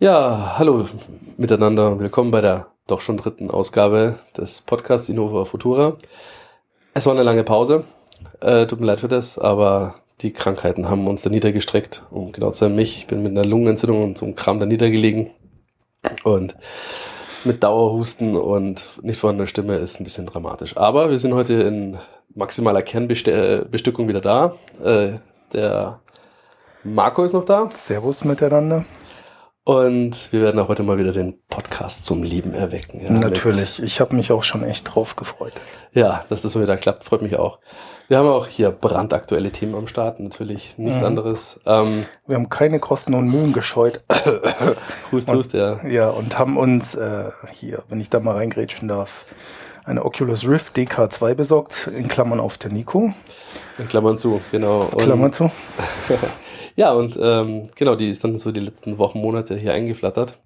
Ja, hallo miteinander. Willkommen bei der doch schon dritten Ausgabe des Podcasts Innova Futura. Es war eine lange Pause. Äh, tut mir leid für das, aber die Krankheiten haben uns da niedergestreckt. Um genau zu sein, mich. Ich bin mit einer Lungenentzündung und so einem Kram da niedergelegen. Und mit Dauerhusten und nicht vorhandener Stimme ist ein bisschen dramatisch. Aber wir sind heute in maximaler Kernbestückung wieder da. Äh, der Marco ist noch da. Servus miteinander. Und wir werden auch heute mal wieder den Podcast zum Leben erwecken. Ja, Natürlich. Ich habe mich auch schon echt drauf gefreut. Ja, dass das mal wieder klappt, freut mich auch. Wir haben auch hier brandaktuelle Themen am Start, natürlich nichts mhm. anderes. Ähm, wir haben keine Kosten und Mühen gescheut. hust, hust, ja. Ja, und haben uns äh, hier, wenn ich da mal reingrätschen darf, eine Oculus Rift DK2 besorgt, in Klammern auf der Nico. In Klammern zu, genau. Und Klammern zu. Ja, und ähm, genau, die ist dann so die letzten Wochen, Monate hier eingeflattert.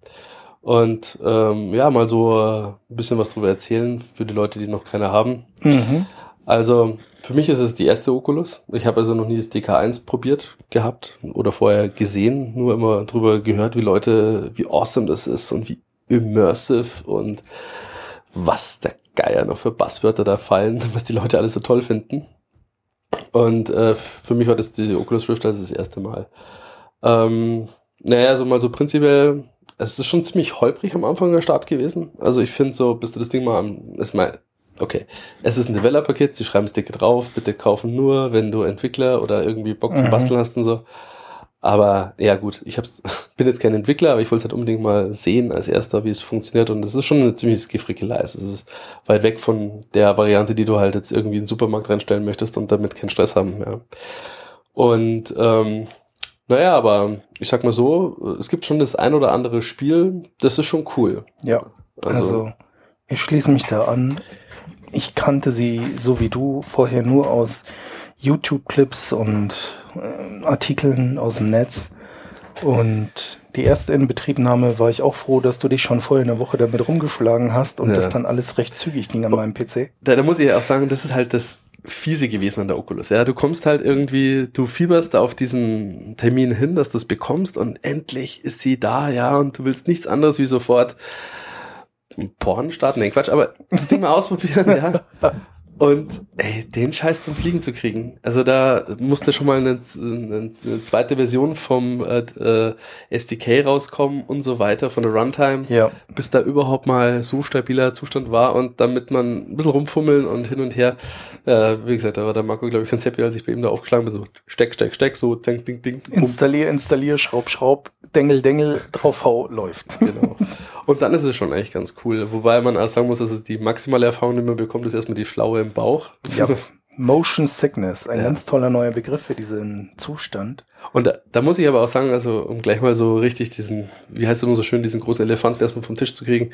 Und ähm, ja, mal so äh, ein bisschen was drüber erzählen für die Leute, die noch keine haben. Mhm. Also für mich ist es die erste Oculus. Ich habe also noch nie das DK1 probiert gehabt oder vorher gesehen, nur immer drüber gehört, wie Leute, wie awesome das ist und wie immersive und was der Geier noch für Basswörter da fallen, was die Leute alles so toll finden. Und äh, für mich war das die Oculus Rift also das erste Mal. Ähm, naja, so mal so prinzipiell, es ist schon ziemlich holprig am Anfang der Start gewesen. Also ich finde so, bis du das Ding mal am, ist mal, okay, es ist ein Developer-Kit, sie schreiben das Dicke drauf, bitte kaufen nur, wenn du Entwickler oder irgendwie Bock zum mhm. Basteln hast und so. Aber ja gut, ich hab's, bin jetzt kein Entwickler, aber ich wollte halt unbedingt mal sehen als erster, wie es funktioniert. Und es ist schon eine ziemlich Gefrickelei. Es ist weit weg von der Variante, die du halt jetzt irgendwie in den Supermarkt reinstellen möchtest und damit keinen Stress haben. Ja. Und ähm, naja, aber ich sag mal so, es gibt schon das ein oder andere Spiel, das ist schon cool. Ja, also, also ich schließe mich da an. Ich kannte sie so wie du vorher nur aus YouTube-Clips und Artikeln aus dem Netz. Und die erste Inbetriebnahme war ich auch froh, dass du dich schon vorher eine Woche damit rumgeschlagen hast und ja. das dann alles recht zügig ging an meinem PC. Da, da muss ich ja auch sagen, das ist halt das fiese gewesen an der Oculus. Ja, du kommst halt irgendwie, du fieberst auf diesen Termin hin, dass du es bekommst und endlich ist sie da, ja, und du willst nichts anderes wie sofort Porn starten. Nee, Quatsch, aber das Ding mal ausprobieren, ja. Und ey, den Scheiß zum Fliegen zu kriegen. Also da musste schon mal eine, eine, eine zweite Version vom äh, äh SDK rauskommen und so weiter von der Runtime, ja. bis da überhaupt mal so stabiler Zustand war und damit man ein bisschen rumfummeln und hin und her. Äh, wie gesagt, da war der Marco, glaube ich, ganz happy, als ich bei ihm da aufgeschlagen bin, so steck, steck, steck, so ding, ding, ding. Installier, installier, schraub, schraub, dengel, dengel, drauf hau, läuft. Genau. Und dann ist es schon eigentlich ganz cool. Wobei man auch sagen muss, dass es die maximale Erfahrung, die man bekommt, ist erstmal die Flaue im Bauch. Ja. Motion Sickness, ein ja. ganz toller neuer Begriff für diesen Zustand. Und da, da, muss ich aber auch sagen, also um gleich mal so richtig diesen, wie heißt es immer so schön, diesen großen Elefanten erstmal vom Tisch zu kriegen.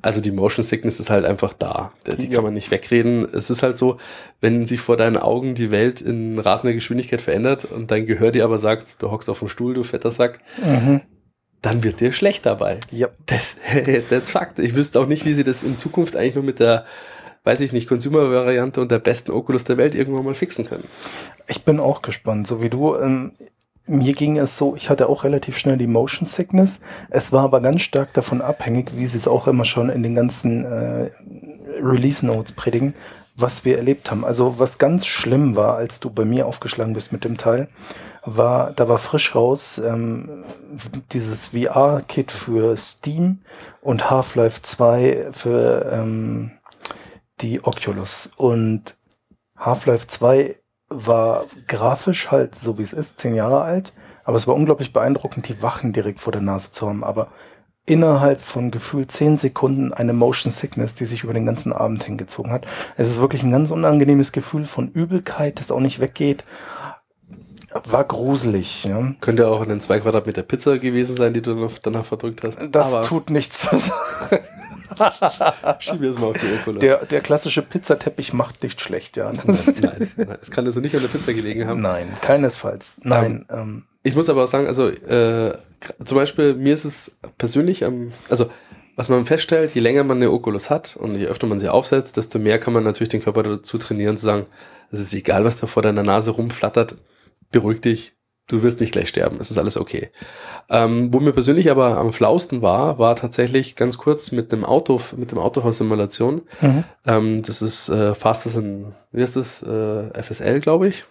Also die Motion Sickness ist halt einfach da. Die ja. kann man nicht wegreden. Es ist halt so, wenn sich vor deinen Augen die Welt in rasender Geschwindigkeit verändert und dein Gehör dir aber sagt, du hockst auf dem Stuhl, du fetter Sack, mhm dann wird dir schlecht dabei. Ja. Das, das ist Fakt. Ich wüsste auch nicht, wie sie das in Zukunft eigentlich nur mit der, weiß ich nicht, Consumer-Variante und der besten Oculus der Welt irgendwann mal fixen können. Ich bin auch gespannt, so wie du. Ähm, mir ging es so, ich hatte auch relativ schnell die Motion Sickness. Es war aber ganz stark davon abhängig, wie sie es auch immer schon in den ganzen äh, Release Notes predigen, was wir erlebt haben. Also was ganz schlimm war, als du bei mir aufgeschlagen bist mit dem Teil, war, da war frisch raus ähm, dieses VR-Kit für Steam und Half-Life 2 für ähm, die Oculus. Und Half-Life 2 war grafisch halt so wie es ist, zehn Jahre alt, aber es war unglaublich beeindruckend, die Wachen direkt vor der Nase zu haben. Aber innerhalb von gefühlt zehn Sekunden eine Motion Sickness, die sich über den ganzen Abend hingezogen hat. Es ist wirklich ein ganz unangenehmes Gefühl von Übelkeit, das auch nicht weggeht war gruselig. Ja. Könnte auch eine 2 Quadratmeter Pizza gewesen sein, die du danach verdrückt hast. Das Aber tut nichts zur Sache. Schieben wir es mal auf die Oculus. Der, der klassische Pizzateppich macht nicht schlecht, ja. Nein, nein, nein, es kann also nicht an der Pizza gelegen haben. Nein, keinesfalls. Nein. Ähm, ähm, ich muss aber auch sagen, also äh, zum Beispiel mir ist es persönlich, ähm, also was man feststellt, je länger man eine Oculus hat und je öfter man sie aufsetzt, desto mehr kann man natürlich den Körper dazu trainieren, zu sagen, es ist egal, was da vor deiner Nase rumflattert, beruhig dich, du wirst nicht gleich sterben, es ist alles okay. Ähm, wo mir persönlich aber am flausten war, war tatsächlich ganz kurz mit dem Auto, mit dem Autohaus-Simulation. Mhm. Ähm, das ist äh, Fastest in, wie heißt das, äh, FSL, glaube ich.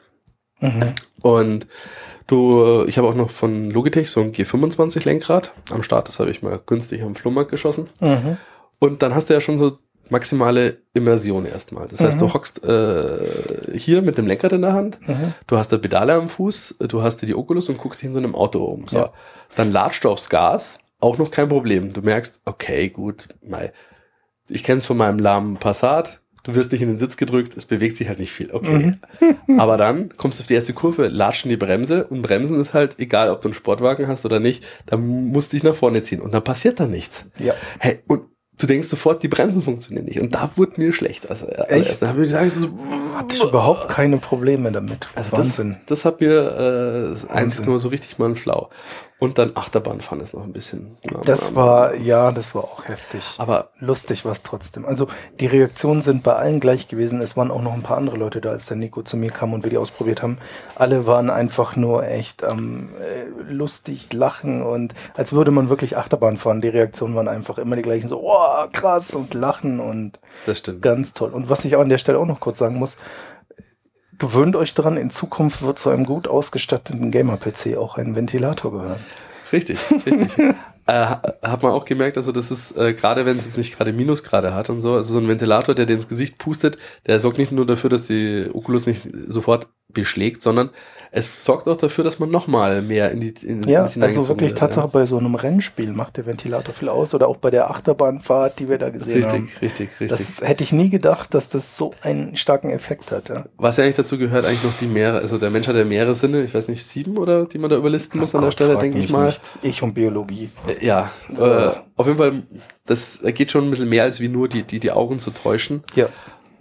Mhm. Und du, ich habe auch noch von Logitech so ein G25 Lenkrad am Start, das habe ich mal günstig am Flohmarkt geschossen. Mhm. Und dann hast du ja schon so maximale Immersion erstmal. Das heißt, du mhm. hockst äh, hier mit dem Lenkrad in der Hand, mhm. du hast da Pedale am Fuß, du hast dir die Oculus und guckst dich in so einem Auto um. So. Ja. Dann latscht du aufs Gas, auch noch kein Problem. Du merkst, okay, gut, mei, ich kenne es von meinem lahmen Passat, du wirst nicht in den Sitz gedrückt, es bewegt sich halt nicht viel. Okay. Mhm. Aber dann kommst du auf die erste Kurve, latschen die Bremse und Bremsen ist halt, egal ob du einen Sportwagen hast oder nicht, da musst du dich nach vorne ziehen und dann passiert da nichts. Ja. Hey, und du denkst sofort, die Bremsen funktionieren nicht. Und da wurde mir schlecht. Also, äh, Echt? Da habe ich gedacht, so, hatte ich überhaupt keine Probleme damit. Also Wahnsinn. Das, das hat mir äh, eins nur so richtig mal ein Flau. Und dann Achterbahnfahren ist noch ein bisschen. Das war, ja, das war auch heftig. Aber lustig war es trotzdem. Also die Reaktionen sind bei allen gleich gewesen. Es waren auch noch ein paar andere Leute da, als der Nico zu mir kam und wir die ausprobiert haben. Alle waren einfach nur echt ähm, äh, lustig, lachen und als würde man wirklich Achterbahn fahren. Die Reaktionen waren einfach immer die gleichen, so, oh, krass und lachen und das stimmt. ganz toll. Und was ich auch an der Stelle auch noch kurz sagen muss, gewöhnt euch dran, in Zukunft wird zu einem gut ausgestatteten Gamer-PC auch ein Ventilator gehören. Richtig, richtig. äh, hat man auch gemerkt, also das ist, äh, gerade wenn es jetzt nicht gerade Minusgrade hat und so, also so ein Ventilator, der dir ins Gesicht pustet, der sorgt nicht nur dafür, dass die Oculus nicht sofort beschlägt, sondern es sorgt auch dafür, dass man nochmal mehr in die in, Ja, also wirklich wird, Tatsache ja. bei so einem Rennspiel macht der Ventilator viel aus oder auch bei der Achterbahnfahrt, die wir da gesehen richtig, haben. Richtig, richtig, richtig. Das hätte ich nie gedacht, dass das so einen starken Effekt hat. Ja. Was ja eigentlich dazu gehört, eigentlich noch die Meere, also der Mensch hat ja mehrere Sinne, ich weiß nicht, sieben oder die man da überlisten muss an der Stelle, denke ich mal. Nicht. Ich und Biologie. Äh, ja, äh, auf jeden Fall, das geht schon ein bisschen mehr als wie nur die, die, die Augen zu täuschen. Ja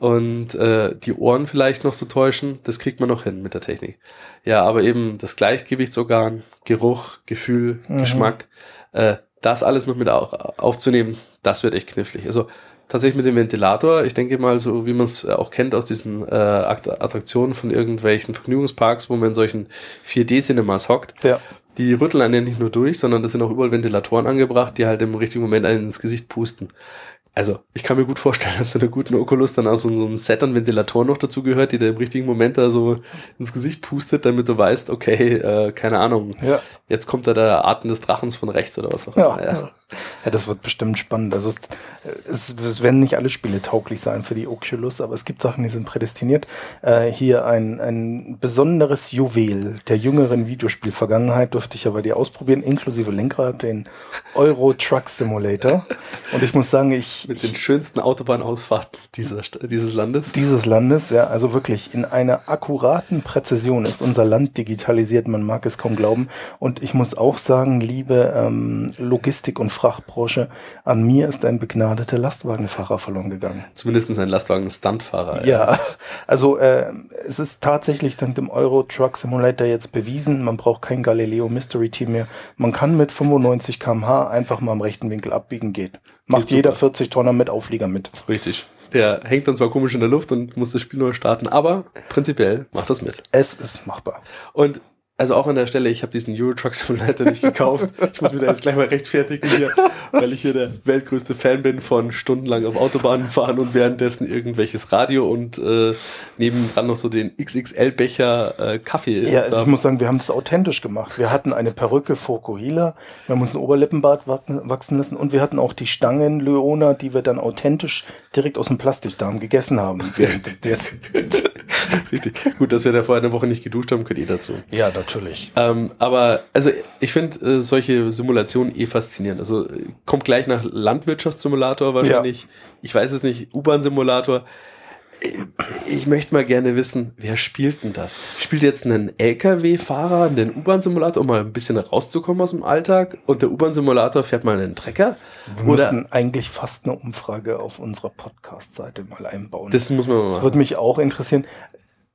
und äh, die Ohren vielleicht noch zu täuschen, das kriegt man noch hin mit der Technik. Ja, aber eben das Gleichgewichtsorgan, Geruch, Gefühl, mhm. Geschmack, äh, das alles noch mit auch, aufzunehmen, das wird echt knifflig. Also tatsächlich mit dem Ventilator, ich denke mal, so wie man es auch kennt aus diesen äh, Attraktionen von irgendwelchen Vergnügungsparks, wo man in solchen 4D-Cinemas hockt, ja. die rütteln einen ja nicht nur durch, sondern das sind auch überall Ventilatoren angebracht, die halt im richtigen Moment einen ins Gesicht pusten also ich kann mir gut vorstellen, dass zu einer guten Oculus dann auch so, so ein Set an Ventilatoren noch dazu gehört, die dir im richtigen Moment da so ins Gesicht pustet, damit du weißt, okay, äh, keine Ahnung, ja. jetzt kommt da der Atem des Drachens von rechts oder was auch immer. Ja, ja. Ja, das wird bestimmt spannend. Also es, es, es, werden nicht alle Spiele tauglich sein für die Oculus, aber es gibt Sachen, die sind prädestiniert. Äh, hier ein, ein besonderes Juwel der jüngeren Videospielvergangenheit durfte ich ja bei dir ausprobieren, inklusive Lenkrad, den Euro Truck Simulator. Und ich muss sagen, ich mit den schönsten Autobahnausfahrten dieser, dieses Landes. Dieses Landes, ja, also wirklich in einer akkuraten Präzision ist unser Land digitalisiert, man mag es kaum glauben. Und ich muss auch sagen, liebe ähm, Logistik- und Frachtbranche, an mir ist ein begnadeter Lastwagenfahrer verloren gegangen. Zumindest ein Lastwagen-Stuntfahrer. Ja, also äh, es ist tatsächlich dank dem Euro Truck Simulator jetzt bewiesen, man braucht kein Galileo Mystery Team mehr. Man kann mit 95 kmh einfach mal im rechten Winkel abbiegen, geht. Macht Geht jeder super. 40 Tonner mit Auflieger mit. Richtig. Der hängt dann zwar komisch in der Luft und muss das Spiel neu starten, aber prinzipiell macht das mit. Es ist machbar. Und also auch an der Stelle, ich habe diesen Euro Truck Simulator nicht gekauft. Ich muss mir da jetzt gleich mal rechtfertigen hier, weil ich hier der weltgrößte Fan bin von stundenlang auf Autobahnen fahren und währenddessen irgendwelches Radio und äh, nebendran noch so den XXL-Becher äh, Kaffee. Ja, also ich muss sagen, wir haben das authentisch gemacht. Wir hatten eine Perücke Fokuhila, wir haben uns ein Oberlippenbart wachsen lassen und wir hatten auch die Stangen Leona, die wir dann authentisch direkt aus dem Plastikdarm gegessen haben. Richtig. Gut, dass wir da vor einer Woche nicht geduscht haben, könnt ihr dazu. Ja, natürlich. Ähm, aber also ich finde äh, solche Simulationen eh faszinierend. Also kommt gleich nach Landwirtschaftssimulator wahrscheinlich. Ja. Ich weiß es nicht, U-Bahn-Simulator. Ich möchte mal gerne wissen, wer spielt denn das? Spielt jetzt einen LKW-Fahrer den U-Bahn-Simulator, um mal ein bisschen rauszukommen aus dem Alltag? Und der U-Bahn-Simulator fährt mal einen Trecker? Wir Oder müssen eigentlich fast eine Umfrage auf unserer Podcast-Seite mal einbauen. Das muss man mal machen. Das würde mich auch interessieren.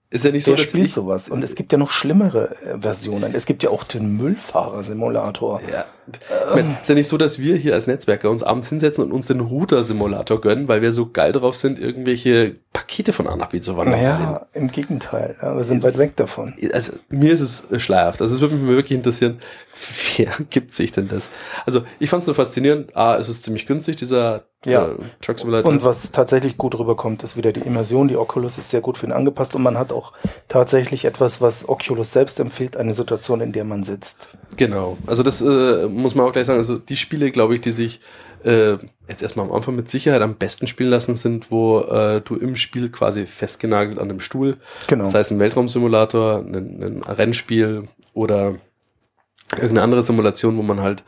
Ist ja nicht Wer so, dass spielt sowas. Und es gibt ja noch schlimmere äh, Versionen. Es gibt ja auch den Müllfahrer-Simulator. Ja. Ich meine, ist ja nicht so, dass wir hier als Netzwerker uns abends hinsetzen und uns den Router-Simulator gönnen, weil wir so geil drauf sind, irgendwelche Pakete von A nach B zu wandern. Naja, im Gegenteil. Ja, wir sind weit weg davon. Also mir ist es schleierhaft. Also es würde mich wirklich interessieren, wer gibt sich denn das? Also ich fand es nur faszinierend. Ah, es ist ziemlich günstig, dieser ja. Truck Simulator. Und was tatsächlich gut rüberkommt, ist wieder die Immersion. Die Oculus ist sehr gut für ihn angepasst und man hat auch tatsächlich etwas, was Oculus selbst empfiehlt, eine Situation, in der man sitzt. Genau. Also das äh, muss man auch gleich sagen. Also die Spiele, glaube ich, die sich äh, jetzt erstmal am Anfang mit Sicherheit am besten spielen lassen, sind, wo äh, du im Spiel quasi festgenagelt an dem Stuhl, genau. das heißt ein Weltraumsimulator, ein, ein Rennspiel oder irgendeine andere Simulation, wo man halt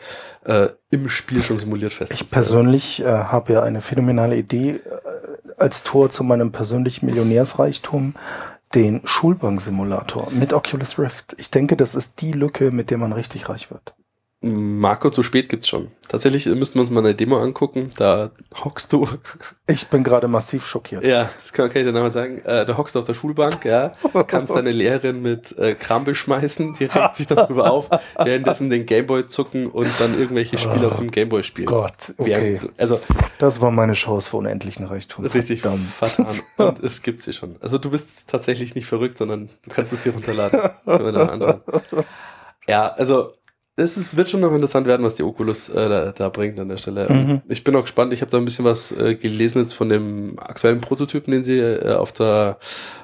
äh, im Spiel schon simuliert fest. Ich persönlich äh, habe ja eine phänomenale Idee äh, als Tor zu meinem persönlichen Millionärsreichtum, den Schulbanksimulator mit Oculus Rift. Ich denke, das ist die Lücke, mit der man richtig reich wird. Marco, zu spät gibt's schon. Tatsächlich müssten wir uns mal eine Demo angucken. Da hockst du. Ich bin gerade massiv schockiert. Ja, das kann, kann ich dir nochmal sagen. Äh, da hockst du auf der Schulbank, ja, kannst deine Lehrerin mit äh, Kram beschmeißen, die regt sich darüber auf, währenddessen den Gameboy zucken und dann irgendwelche Spiele oh, auf dem Gameboy spielen. Gott, okay. Während, also das war meine Chance für unendlichen Reichtum. Richtig verdammt. Und es gibt sie schon. Also du bist tatsächlich nicht verrückt, sondern du kannst es dir runterladen. Ja, also es ist, wird schon noch interessant werden, was die Oculus äh, da, da, bringt an der Stelle. Mhm. Ich bin auch gespannt. Ich habe da ein bisschen was äh, gelesen jetzt von dem aktuellen Prototypen, den sie äh, auf der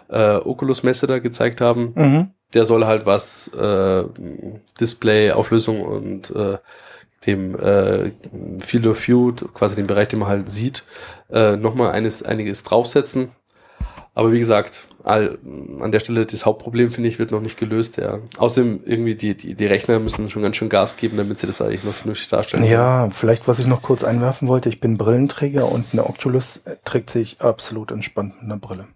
äh, Oculus-Messe da gezeigt haben. Mhm. Der soll halt was äh, Display, Auflösung und äh, dem äh, Field of View, quasi den Bereich, den man halt sieht, äh, nochmal einiges draufsetzen. Aber wie gesagt, all, an der Stelle das Hauptproblem, finde ich, wird noch nicht gelöst. Ja. Außerdem irgendwie die, die, die Rechner müssen schon ganz schön Gas geben, damit sie das eigentlich noch vernünftig darstellen. Ja, vielleicht, was ich noch kurz einwerfen wollte, ich bin Brillenträger und eine Oculus trägt sich absolut entspannt mit einer Brille.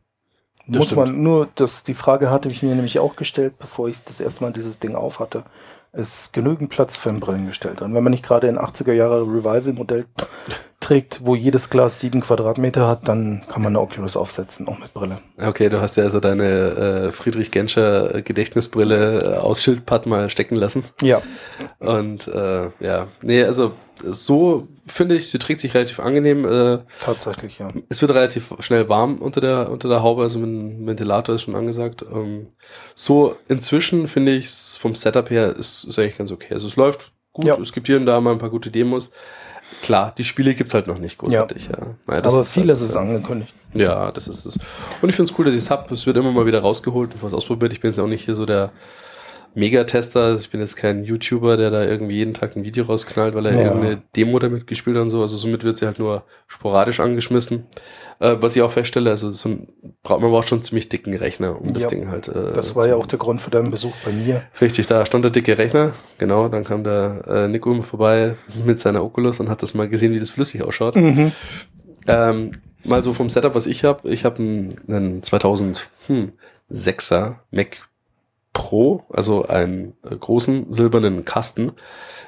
Das Muss stimmt. man nur, das, die Frage hatte ich mir nämlich auch gestellt, bevor ich das erste Mal dieses Ding auf hatte ist genügend Platz für ein Brillengestellt. Und wenn man nicht gerade ein 80er Jahre Revival-Modell trägt, wo jedes Glas sieben Quadratmeter hat, dann kann man eine Oculus aufsetzen, auch mit Brille. Okay, du hast ja also deine äh, Friedrich Genscher Gedächtnisbrille äh, aus Schildpad mal stecken lassen. Ja. Und äh, ja, nee, also so finde ich, sie trägt sich relativ angenehm. Äh, Tatsächlich, ja. Es wird relativ schnell warm unter der, unter der Haube, also mit dem Ventilator ist schon angesagt. Ähm, so inzwischen finde ich vom Setup her ist, ist eigentlich ganz okay. Also es läuft gut, ja. es gibt hier und da mal ein paar gute Demos. Klar, die Spiele gibt's halt noch nicht großartig. Ja. ja. Naja, Aber vieles halt, ist angekündigt. Ja, das ist es. Und ich finde es cool, dass ich es hab. Es wird immer mal wieder rausgeholt und was ausprobiert. Ich bin jetzt auch nicht hier so der Megatester. Ich bin jetzt kein YouTuber, der da irgendwie jeden Tag ein Video rausknallt, weil er ja. irgendeine Demo damit gespielt hat und so. Also somit wird sie halt nur sporadisch angeschmissen. Äh, was ich auch feststelle, also so ein, man braucht schon einen ziemlich dicken Rechner, um das ja, Ding halt. Äh, das war ja auch der Grund für deinen Besuch bei mir. Richtig, da stand der dicke Rechner. Genau, dann kam der äh, Nico vorbei mit seiner Oculus und hat das mal gesehen, wie das flüssig ausschaut. Mhm. Ähm, mal so vom Setup, was ich habe. Ich habe einen, einen 2006er Mac Pro, also einen äh, großen silbernen Kasten,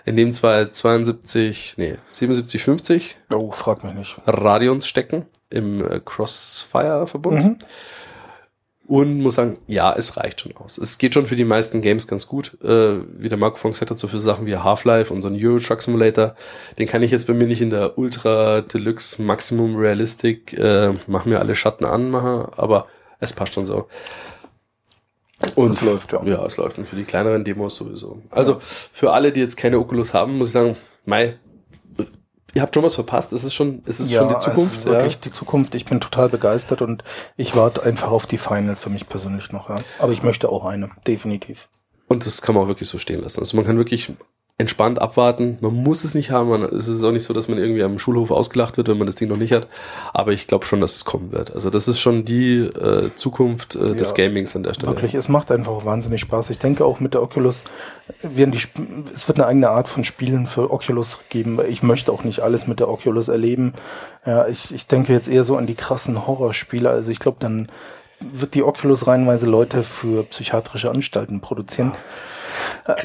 in dem zwei 72, nee, 7750 oh, frag mich nicht. Radions stecken im äh, Crossfire-Verbund. Mhm. Und muss sagen, ja, es reicht schon aus. Es geht schon für die meisten Games ganz gut. Äh, wie der Marco von gesagt hat, so für Sachen wie Half-Life und so ein Euro Truck Simulator, den kann ich jetzt bei mir nicht in der Ultra Deluxe Maximum Realistic, äh, mach mir alle Schatten anmachen, aber es passt schon so. Und es läuft, ja. Ja, es läuft. Und für die kleineren Demos sowieso. Also ja. für alle, die jetzt keine Oculus haben, muss ich sagen, Mai, ihr habt schon was verpasst. Es ist schon, es ist ja, schon die Zukunft. Es ist wirklich ja. die Zukunft. Ich bin total begeistert und ich warte einfach auf die Final für mich persönlich noch. Ja. Aber ich möchte auch eine, definitiv. Und das kann man auch wirklich so stehen lassen. Also man kann wirklich entspannt abwarten. Man muss es nicht haben. Man, es ist auch nicht so, dass man irgendwie am Schulhof ausgelacht wird, wenn man das Ding noch nicht hat. Aber ich glaube schon, dass es kommen wird. Also das ist schon die äh, Zukunft äh, des ja, Gamings an der Stelle. Wirklich, es macht einfach wahnsinnig Spaß. Ich denke auch mit der Oculus werden die, es wird eine eigene Art von Spielen für Oculus geben. Ich möchte auch nicht alles mit der Oculus erleben. Ja, ich, ich denke jetzt eher so an die krassen Horrorspiele. Also ich glaube, dann wird die Oculus reihenweise Leute für psychiatrische Anstalten produzieren. Ja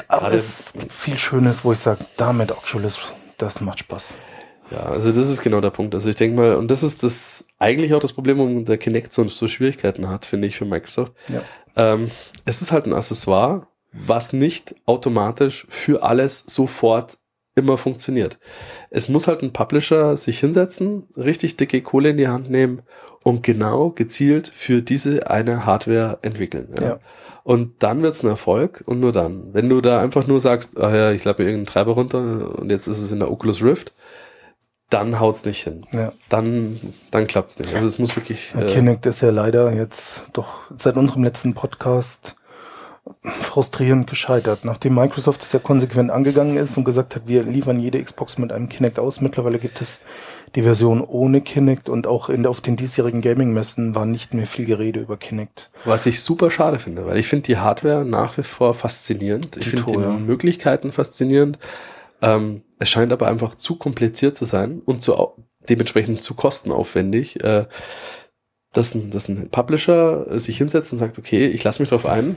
aber es ist viel Schönes, wo ich sage, damit Oculus, das macht Spaß. Ja, also das ist genau der Punkt. Also ich denke mal, und das ist das eigentlich auch das Problem, warum der Kinect so, so Schwierigkeiten hat, finde ich, für Microsoft. Ja. Ähm, es ist halt ein Accessoire, was nicht automatisch für alles sofort immer funktioniert. Es muss halt ein Publisher sich hinsetzen, richtig dicke Kohle in die Hand nehmen und genau gezielt für diese eine Hardware entwickeln. Ja. ja. Und dann wird's ein Erfolg und nur dann. Wenn du da einfach nur sagst, ach ja, ich lade mir irgendeinen Treiber runter und jetzt ist es in der Oculus Rift, dann haut's nicht hin. Ja. Dann, dann klappt's nicht. Also es muss wirklich. Äh, Kinect ist ja leider jetzt doch seit unserem letzten Podcast frustrierend gescheitert. Nachdem Microsoft es ja konsequent angegangen ist und gesagt hat, wir liefern jede Xbox mit einem Kinect aus. Mittlerweile gibt es die Version ohne Kinect und auch in, auf den diesjährigen Gaming-Messen war nicht mehr viel Gerede über Kinect. Was ich super schade finde, weil ich finde die Hardware nach wie vor faszinierend. Ich finde die ja. Möglichkeiten faszinierend. Ähm, es scheint aber einfach zu kompliziert zu sein und zu, dementsprechend zu kostenaufwendig. Äh, dass ein, dass ein Publisher sich hinsetzt und sagt, okay, ich lasse mich drauf ein,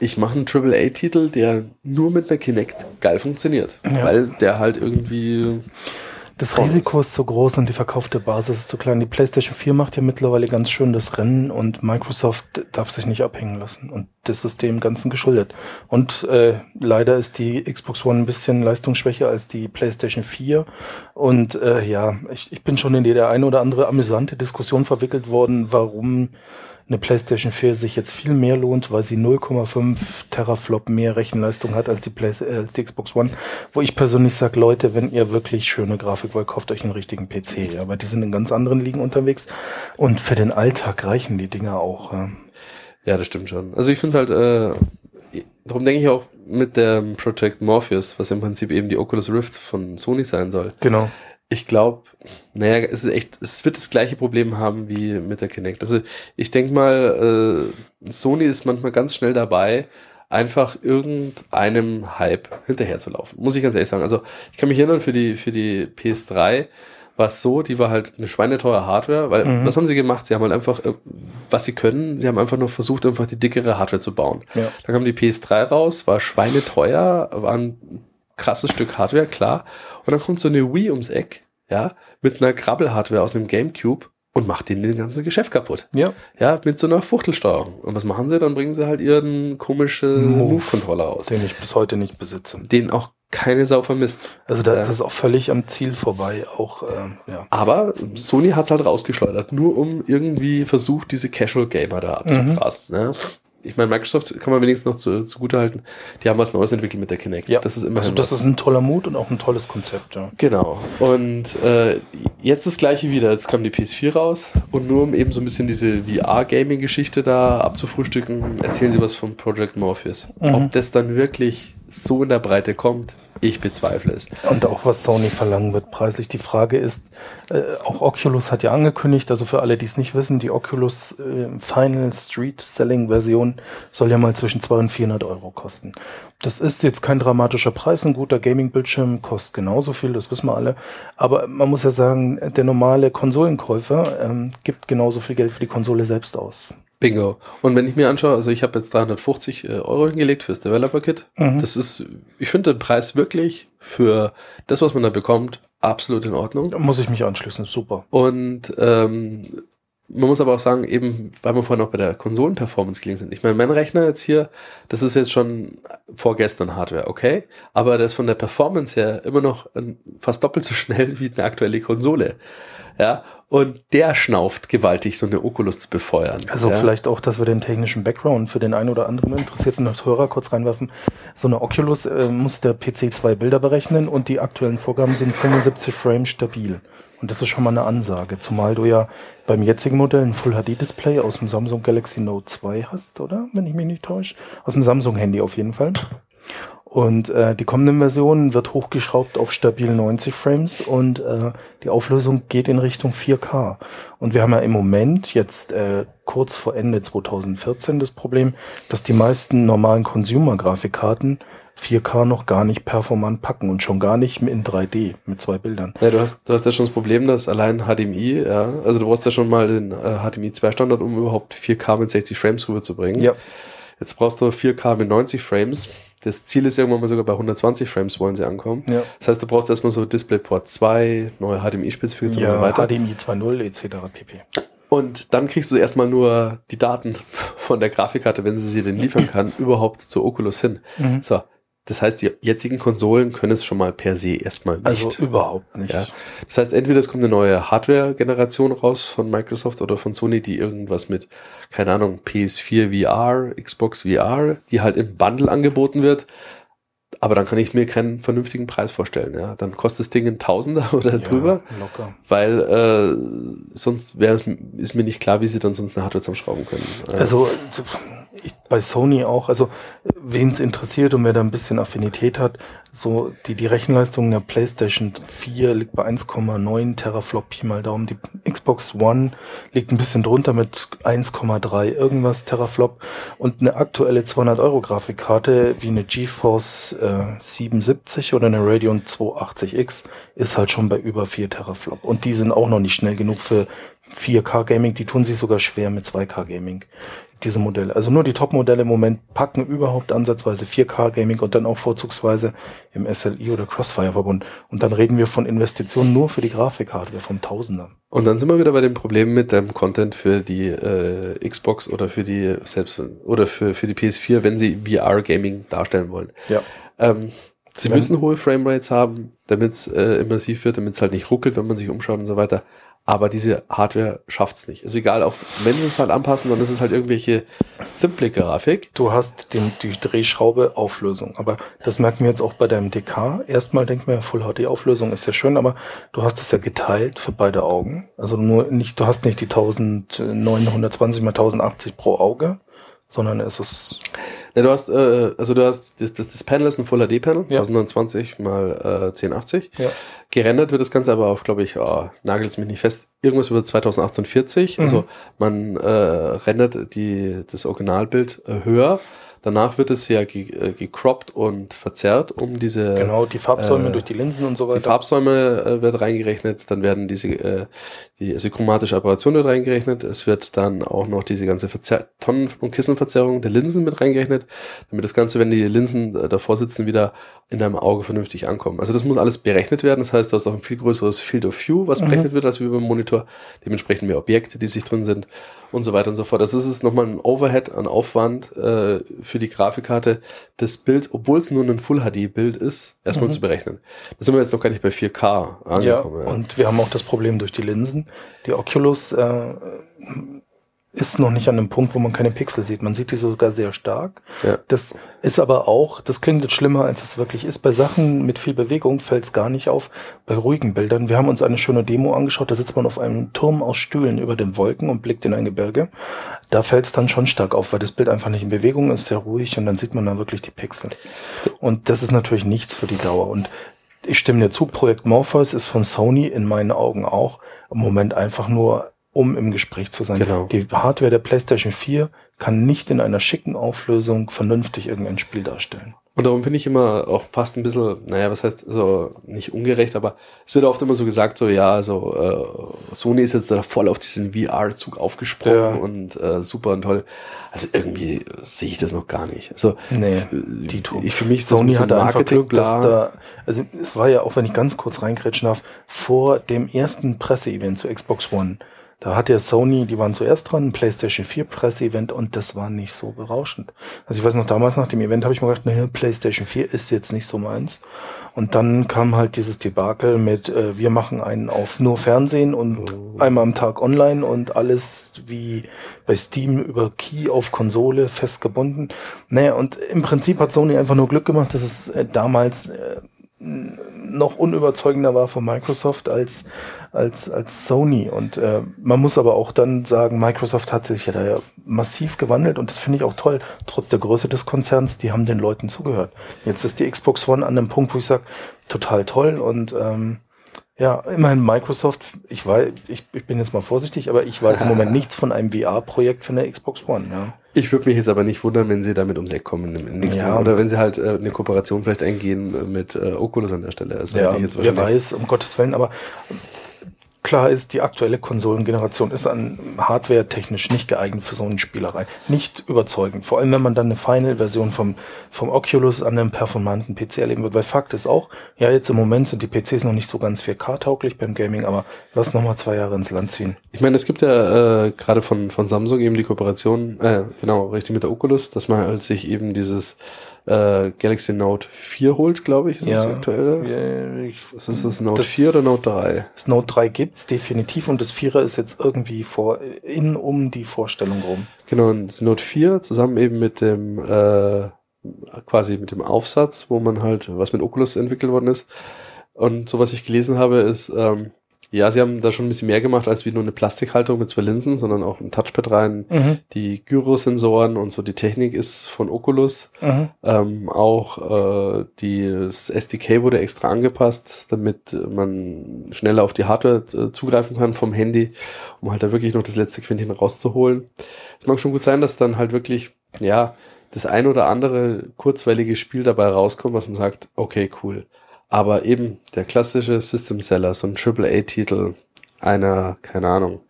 ich mache einen AAA-Titel, der nur mit einer Kinect geil funktioniert, ja. weil der halt irgendwie das Risiko ist zu groß und die verkaufte Basis ist zu klein. Die PlayStation 4 macht ja mittlerweile ganz schön das Rennen und Microsoft darf sich nicht abhängen lassen und das ist dem Ganzen geschuldet. Und äh, leider ist die Xbox One ein bisschen leistungsschwächer als die PlayStation 4 und äh, ja, ich, ich bin schon in die der eine oder andere amüsante Diskussion verwickelt worden, warum eine PlayStation 4 sich jetzt viel mehr lohnt, weil sie 0,5 Teraflop mehr Rechenleistung hat als die, Play äh, die Xbox One. Wo ich persönlich sage, Leute, wenn ihr wirklich schöne Grafik wollt, kauft euch einen richtigen PC. Aber die sind in ganz anderen Ligen unterwegs. Und für den Alltag reichen die Dinger auch. Ja, ja das stimmt schon. Also ich finde halt, äh, darum denke ich auch mit dem Project Morpheus, was im Prinzip eben die Oculus Rift von Sony sein soll. Genau ich glaube, naja, es ist echt, es wird das gleiche Problem haben wie mit der Kinect. Also ich denke mal, äh, Sony ist manchmal ganz schnell dabei, einfach irgendeinem Hype hinterherzulaufen. Muss ich ganz ehrlich sagen. Also ich kann mich erinnern, für die, für die PS3 war es so, die war halt eine schweineteure Hardware, weil mhm. was haben sie gemacht? Sie haben halt einfach, äh, was sie können, sie haben einfach nur versucht, einfach die dickere Hardware zu bauen. Ja. Dann kam die PS3 raus, war schweineteuer, war ein krasses Stück Hardware, klar. Und dann kommt so eine Wii ums Eck, ja, mit einer Krabbel-Hardware aus einem Gamecube und macht denen das ganze Geschäft kaputt. Ja. Ja, mit so einer Fuchtelsteuerung. Und was machen sie? Dann bringen sie halt ihren komischen Move-Controller raus. Den ich bis heute nicht besitze. Den auch keine Sau vermisst. Also da, das ist auch völlig am Ziel vorbei. Auch, ähm, ja. Aber Sony hat's halt rausgeschleudert, nur um irgendwie versucht, diese Casual Gamer da abzugrasen. Mhm. Ne? Ich meine, Microsoft kann man wenigstens noch zu, zugute halten, die haben was Neues entwickelt mit der Kinect. Ja. Das ist immer. Also das was. ist ein toller Mut und auch ein tolles Konzept, ja. Genau. Und äh, jetzt das gleiche wieder. Jetzt kam die PS4 raus und nur um eben so ein bisschen diese VR-Gaming-Geschichte da abzufrühstücken, erzählen sie was von Project Morpheus. Mhm. Ob das dann wirklich so in der Breite kommt, ich bezweifle es. Und auch was Sony verlangen wird preislich. Die Frage ist, äh, auch Oculus hat ja angekündigt, also für alle, die es nicht wissen, die Oculus äh, Final Street Selling Version soll ja mal zwischen 200 und 400 Euro kosten. Das ist jetzt kein dramatischer Preis. Ein guter Gaming-Bildschirm kostet genauso viel, das wissen wir alle. Aber man muss ja sagen, der normale Konsolenkäufer ähm, gibt genauso viel Geld für die Konsole selbst aus. Bingo. Und wenn ich mir anschaue, also ich habe jetzt 350 äh, Euro hingelegt fürs Developer-Kit. Mhm. Das ist, ich finde den Preis wirklich für das, was man da bekommt, absolut in Ordnung. Da muss ich mich anschließen, super. Und ähm, man muss aber auch sagen, eben, weil wir vorhin auch bei der Konsolen-Performance gelegen sind. Ich meine, mein Rechner jetzt hier, das ist jetzt schon vorgestern Hardware, okay? Aber das ist von der Performance her immer noch fast doppelt so schnell wie eine aktuelle Konsole. Ja, und der schnauft gewaltig, so eine Oculus zu befeuern. Also ja. vielleicht auch, dass wir den technischen Background für den einen oder anderen interessierten Hörer kurz reinwerfen. So eine Oculus äh, muss der PC zwei Bilder berechnen und die aktuellen Vorgaben sind 75 Frames stabil. Und das ist schon mal eine Ansage, zumal du ja beim jetzigen Modell ein Full HD Display aus dem Samsung Galaxy Note 2 hast, oder? Wenn ich mich nicht täusche. Aus dem Samsung Handy auf jeden Fall. Und äh, die kommenden Versionen wird hochgeschraubt auf stabil 90 Frames und äh, die Auflösung geht in Richtung 4K. Und wir haben ja im Moment jetzt äh, kurz vor Ende 2014 das Problem, dass die meisten normalen Consumer-Grafikkarten 4K noch gar nicht performant packen und schon gar nicht in 3D mit zwei Bildern. Ja, du hast, du hast ja schon das Problem, dass allein HDMI, ja, also du brauchst ja schon mal den äh, HDMI 2 Standard, um überhaupt 4K mit 60 Frames rüberzubringen. Ja. Jetzt brauchst du 4K mit 90 Frames. Das Ziel ist irgendwann mal sogar bei 120 Frames wollen sie ankommen. Ja. Das heißt, du brauchst erstmal so DisplayPort 2, neue HDMI-Spezifikationen ja, und so weiter. HDMI 2.0 etc. pp. Und dann kriegst du erstmal nur die Daten von der Grafikkarte, wenn sie sie denn liefern kann, überhaupt zur Oculus hin. Mhm. So, Das heißt, die jetzigen Konsolen können es schon mal per se erstmal nicht. Also überhaupt nicht. Ja. Das heißt, entweder es kommt eine neue Hardware-Generation raus von Microsoft oder von Sony, die irgendwas mit, keine Ahnung, PS4 VR, Xbox VR, die halt im Bundle angeboten wird. Aber dann kann ich mir keinen vernünftigen Preis vorstellen. Ja, dann kostet das Ding ein Tausender oder Ja, drüber, Locker. weil äh, sonst wäre es ist mir nicht klar, wie sie dann sonst eine Hardware zusammenschrauben können. Äh, Also ich, bei Sony auch, also wen es interessiert und wer da ein bisschen Affinität hat, so die, die Rechenleistung der PlayStation 4 liegt bei 1,9 Teraflop Pi mal Daumen. Die Xbox One liegt ein bisschen drunter mit 1,3 irgendwas Teraflop. Und eine aktuelle 200 Euro Grafikkarte wie eine GeForce äh, 77 oder eine Radeon 280X ist halt schon bei über 4 Teraflop. Und die sind auch noch nicht schnell genug für 4K Gaming, die tun sich sogar schwer mit 2K Gaming, diese Modelle. Also nur die Top-Modelle im Moment packen überhaupt ansatzweise 4K Gaming und dann auch vorzugsweise im SLI oder Crossfire-Verbund. Und dann reden wir von Investitionen nur für die Grafikhardware vom Tausender. Und dann sind wir wieder bei dem Problem mit dem Content für die äh, Xbox oder für die selbst oder für, für die PS4, wenn sie VR-Gaming darstellen wollen. Ja. Ähm, sie Wenn- müssen hohe Framerates haben, damit es äh, immersiv wird, damit es halt nicht ruckelt, wenn man sich umschaut und so weiter. Aber diese Hardware schafft's nicht. Also egal, auch wenn sie es halt anpassen, dann ist es halt irgendwelche simple Grafik. Du hast den, die Drehschraube Auflösung. Aber das merken wir jetzt auch bei deinem DK. Erstmal denken wir, Full HD Auflösung ist ja schön, aber du hast es ja geteilt für beide Augen. Also nur nicht, du hast nicht die 1920 mal 1080 pro Auge, sondern es ist, Ja, du hast, äh, also du hast, das, das, das Panel ist ein Full HD Panel, Ja. 1029 mal äh, 1080. ja. Gerendert wird das Ganze aber auf, glaube ich, oh, nagelt es mich nicht fest, irgendwas über 2048. Mhm. Also man äh, rendert die, das Originalbild äh, höher. Danach wird es ja ge äh, gecroppt und verzerrt, um diese Genau, die Farbsäume äh, durch die Linsen und so die weiter. Farbsäume äh, wird reingerechnet, dann werden diese äh, die also die chromatische Apparation wird reingerechnet, es wird dann auch noch diese ganze Verzer Tonnen- und Kissenverzerrung der Linsen mit reingerechnet, damit das Ganze, wenn die Linsen äh, davor sitzen, wieder in deinem Auge vernünftig ankommen. Also das muss alles berechnet werden, das heißt, du hast auch ein viel größeres Field of View, was Mhm. berechnet wird, als wie beim Monitor, dementsprechend mehr Objekte, die sich drin sind und so weiter und so fort. Das ist es nochmal ein Overhead an Aufwand äh, für die Grafikkarte, das Bild, obwohl es nur ein Full-HD-Bild ist, erstmal Mhm. zu berechnen. Da sind wir jetzt noch gar nicht bei 4K Ja, angekommen. und wir haben auch das Problem durch die Linsen. Die Oculus äh, ist noch nicht an einem Punkt, wo man keine Pixel sieht. Man sieht die sogar sehr stark. Ja. Das ist aber auch, das klingt jetzt schlimmer, als es wirklich ist. Bei Sachen mit viel Bewegung fällt es gar nicht auf. Bei ruhigen Bildern, wir haben uns eine schöne Demo angeschaut, da sitzt man auf einem Turm aus Stühlen über den Wolken und blickt in ein Gebirge. Da fällt es dann schon stark auf, weil das Bild einfach nicht in Bewegung ist, sehr ruhig und dann sieht man da wirklich die Pixel. Und das ist natürlich nichts für die Dauer. Und ich stimme dir zu, Projekt Morpheus ist von Sony in meinen Augen auch im Moment einfach nur, um im Gespräch zu sein. Genau. Die Hardware der PlayStation 4 kann nicht in einer schicken Auflösung vernünftig irgendein Spiel darstellen. Und darum finde ich immer auch fast ein bisschen, naja, was heißt so nicht ungerecht, aber es wird oft immer so gesagt, so ja, also äh, Sony ist jetzt da voll auf diesen VR-Zug aufgesprungen Ja. und äh, super und toll. Also irgendwie sehe ich das noch gar nicht. Also Nee, äh, Dito. ich für mich ist das ein Sony bisschen hatte einfach Glück, dass da, also es war ja auch, wenn ich ganz kurz reinkretschen darf, vor dem ersten Presseevent zu Xbox One, da hat ja Sony, die waren zuerst dran, ein PlayStation 4 Presseevent und das war nicht so berauschend. Also ich weiß noch, damals nach dem Event habe ich mir gedacht, naja, PlayStation 4 ist jetzt nicht so meins. Und dann kam halt dieses Debakel mit, äh, wir machen einen auf nur Fernsehen und einmal am Tag online und alles wie bei Steam über Key auf Konsole festgebunden. Naja, und im Prinzip hat Sony einfach nur Glück gemacht, dass es äh, damals äh, noch unüberzeugender war von Microsoft als, als, als Sony. Und äh, man muss aber auch dann sagen, Microsoft hat sich ja da ja massiv gewandelt und das finde ich auch toll. Trotz der Größe des Konzerns, die haben den Leuten zugehört. Jetzt ist die Xbox One an einem Punkt, wo ich sage, total toll und ähm, ja, immerhin Microsoft, ich weiß, ich, ich bin jetzt mal vorsichtig, aber ich weiß im Moment nichts von einem VR-Projekt für eine Xbox One. Ja. Ich würde mich jetzt aber nicht wundern, wenn sie damit ums Eck kommen im nächsten Ja. Jahr. Oder wenn sie halt äh, eine Kooperation vielleicht eingehen mit äh, Oculus an der Stelle. Also Ja, wer weiß, um Gottes Willen, aber klar ist, die aktuelle Konsolengeneration ist an hardware-technisch nicht geeignet für so eine Spielerei. Nicht überzeugend. Vor allem, wenn man dann eine Final-Version vom, vom Oculus an einem performanten PC erleben wird. Weil Fakt ist auch, ja, jetzt im Moment sind die PCs noch nicht so ganz 4K-tauglich beim Gaming, aber lass noch mal zwei Jahre ins Land ziehen. Ich meine, es gibt ja äh, gerade von, von Samsung eben die Kooperation, äh, genau, richtig mit der Oculus, dass man halt sich eben dieses äh, Galaxy Note 4 holt, glaube ich, ist Ja. das aktuelle. Ja, ich, ist das, Note Das- 4 oder Note 3? das Note 3 gibt's definitiv und das 4er ist jetzt irgendwie vor, in um die Vorstellung rum. Genau, und das Note 4 zusammen eben mit dem äh, quasi mit dem Aufsatz, wo man halt, was mit Oculus entwickelt worden ist. Und so was ich gelesen habe, ist, ähm, ja, sie haben da schon ein bisschen mehr gemacht als wie nur eine Plastikhaltung mit zwei Linsen, sondern auch ein Touchpad rein, Mhm. die Gyrosensoren und so die Technik ist von Oculus. Mhm. Ähm, auch äh, die, das SDK wurde extra angepasst, damit man schneller auf die Hardware äh, zugreifen kann vom Handy, um halt da wirklich noch das letzte Quäntchen rauszuholen. Es mag schon gut sein, dass dann halt wirklich, ja, das ein oder andere kurzweilige Spiel dabei rauskommt, was man sagt, okay, cool. Aber eben der klassische System Seller, so ein AAA-Titel, einer, keine Ahnung,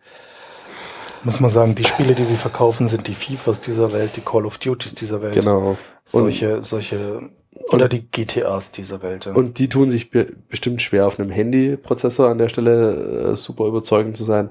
Muss man sagen, die Spiele, die sie verkaufen, sind die FIFAs dieser Welt, die Call of Duties dieser Welt. genau. Und, Solche, solche, oder die GTAs dieser Welt. ja. und die tun sich be bestimmt schwer auf einem Handy-Prozessor an der Stelle äh, super überzeugend zu sein.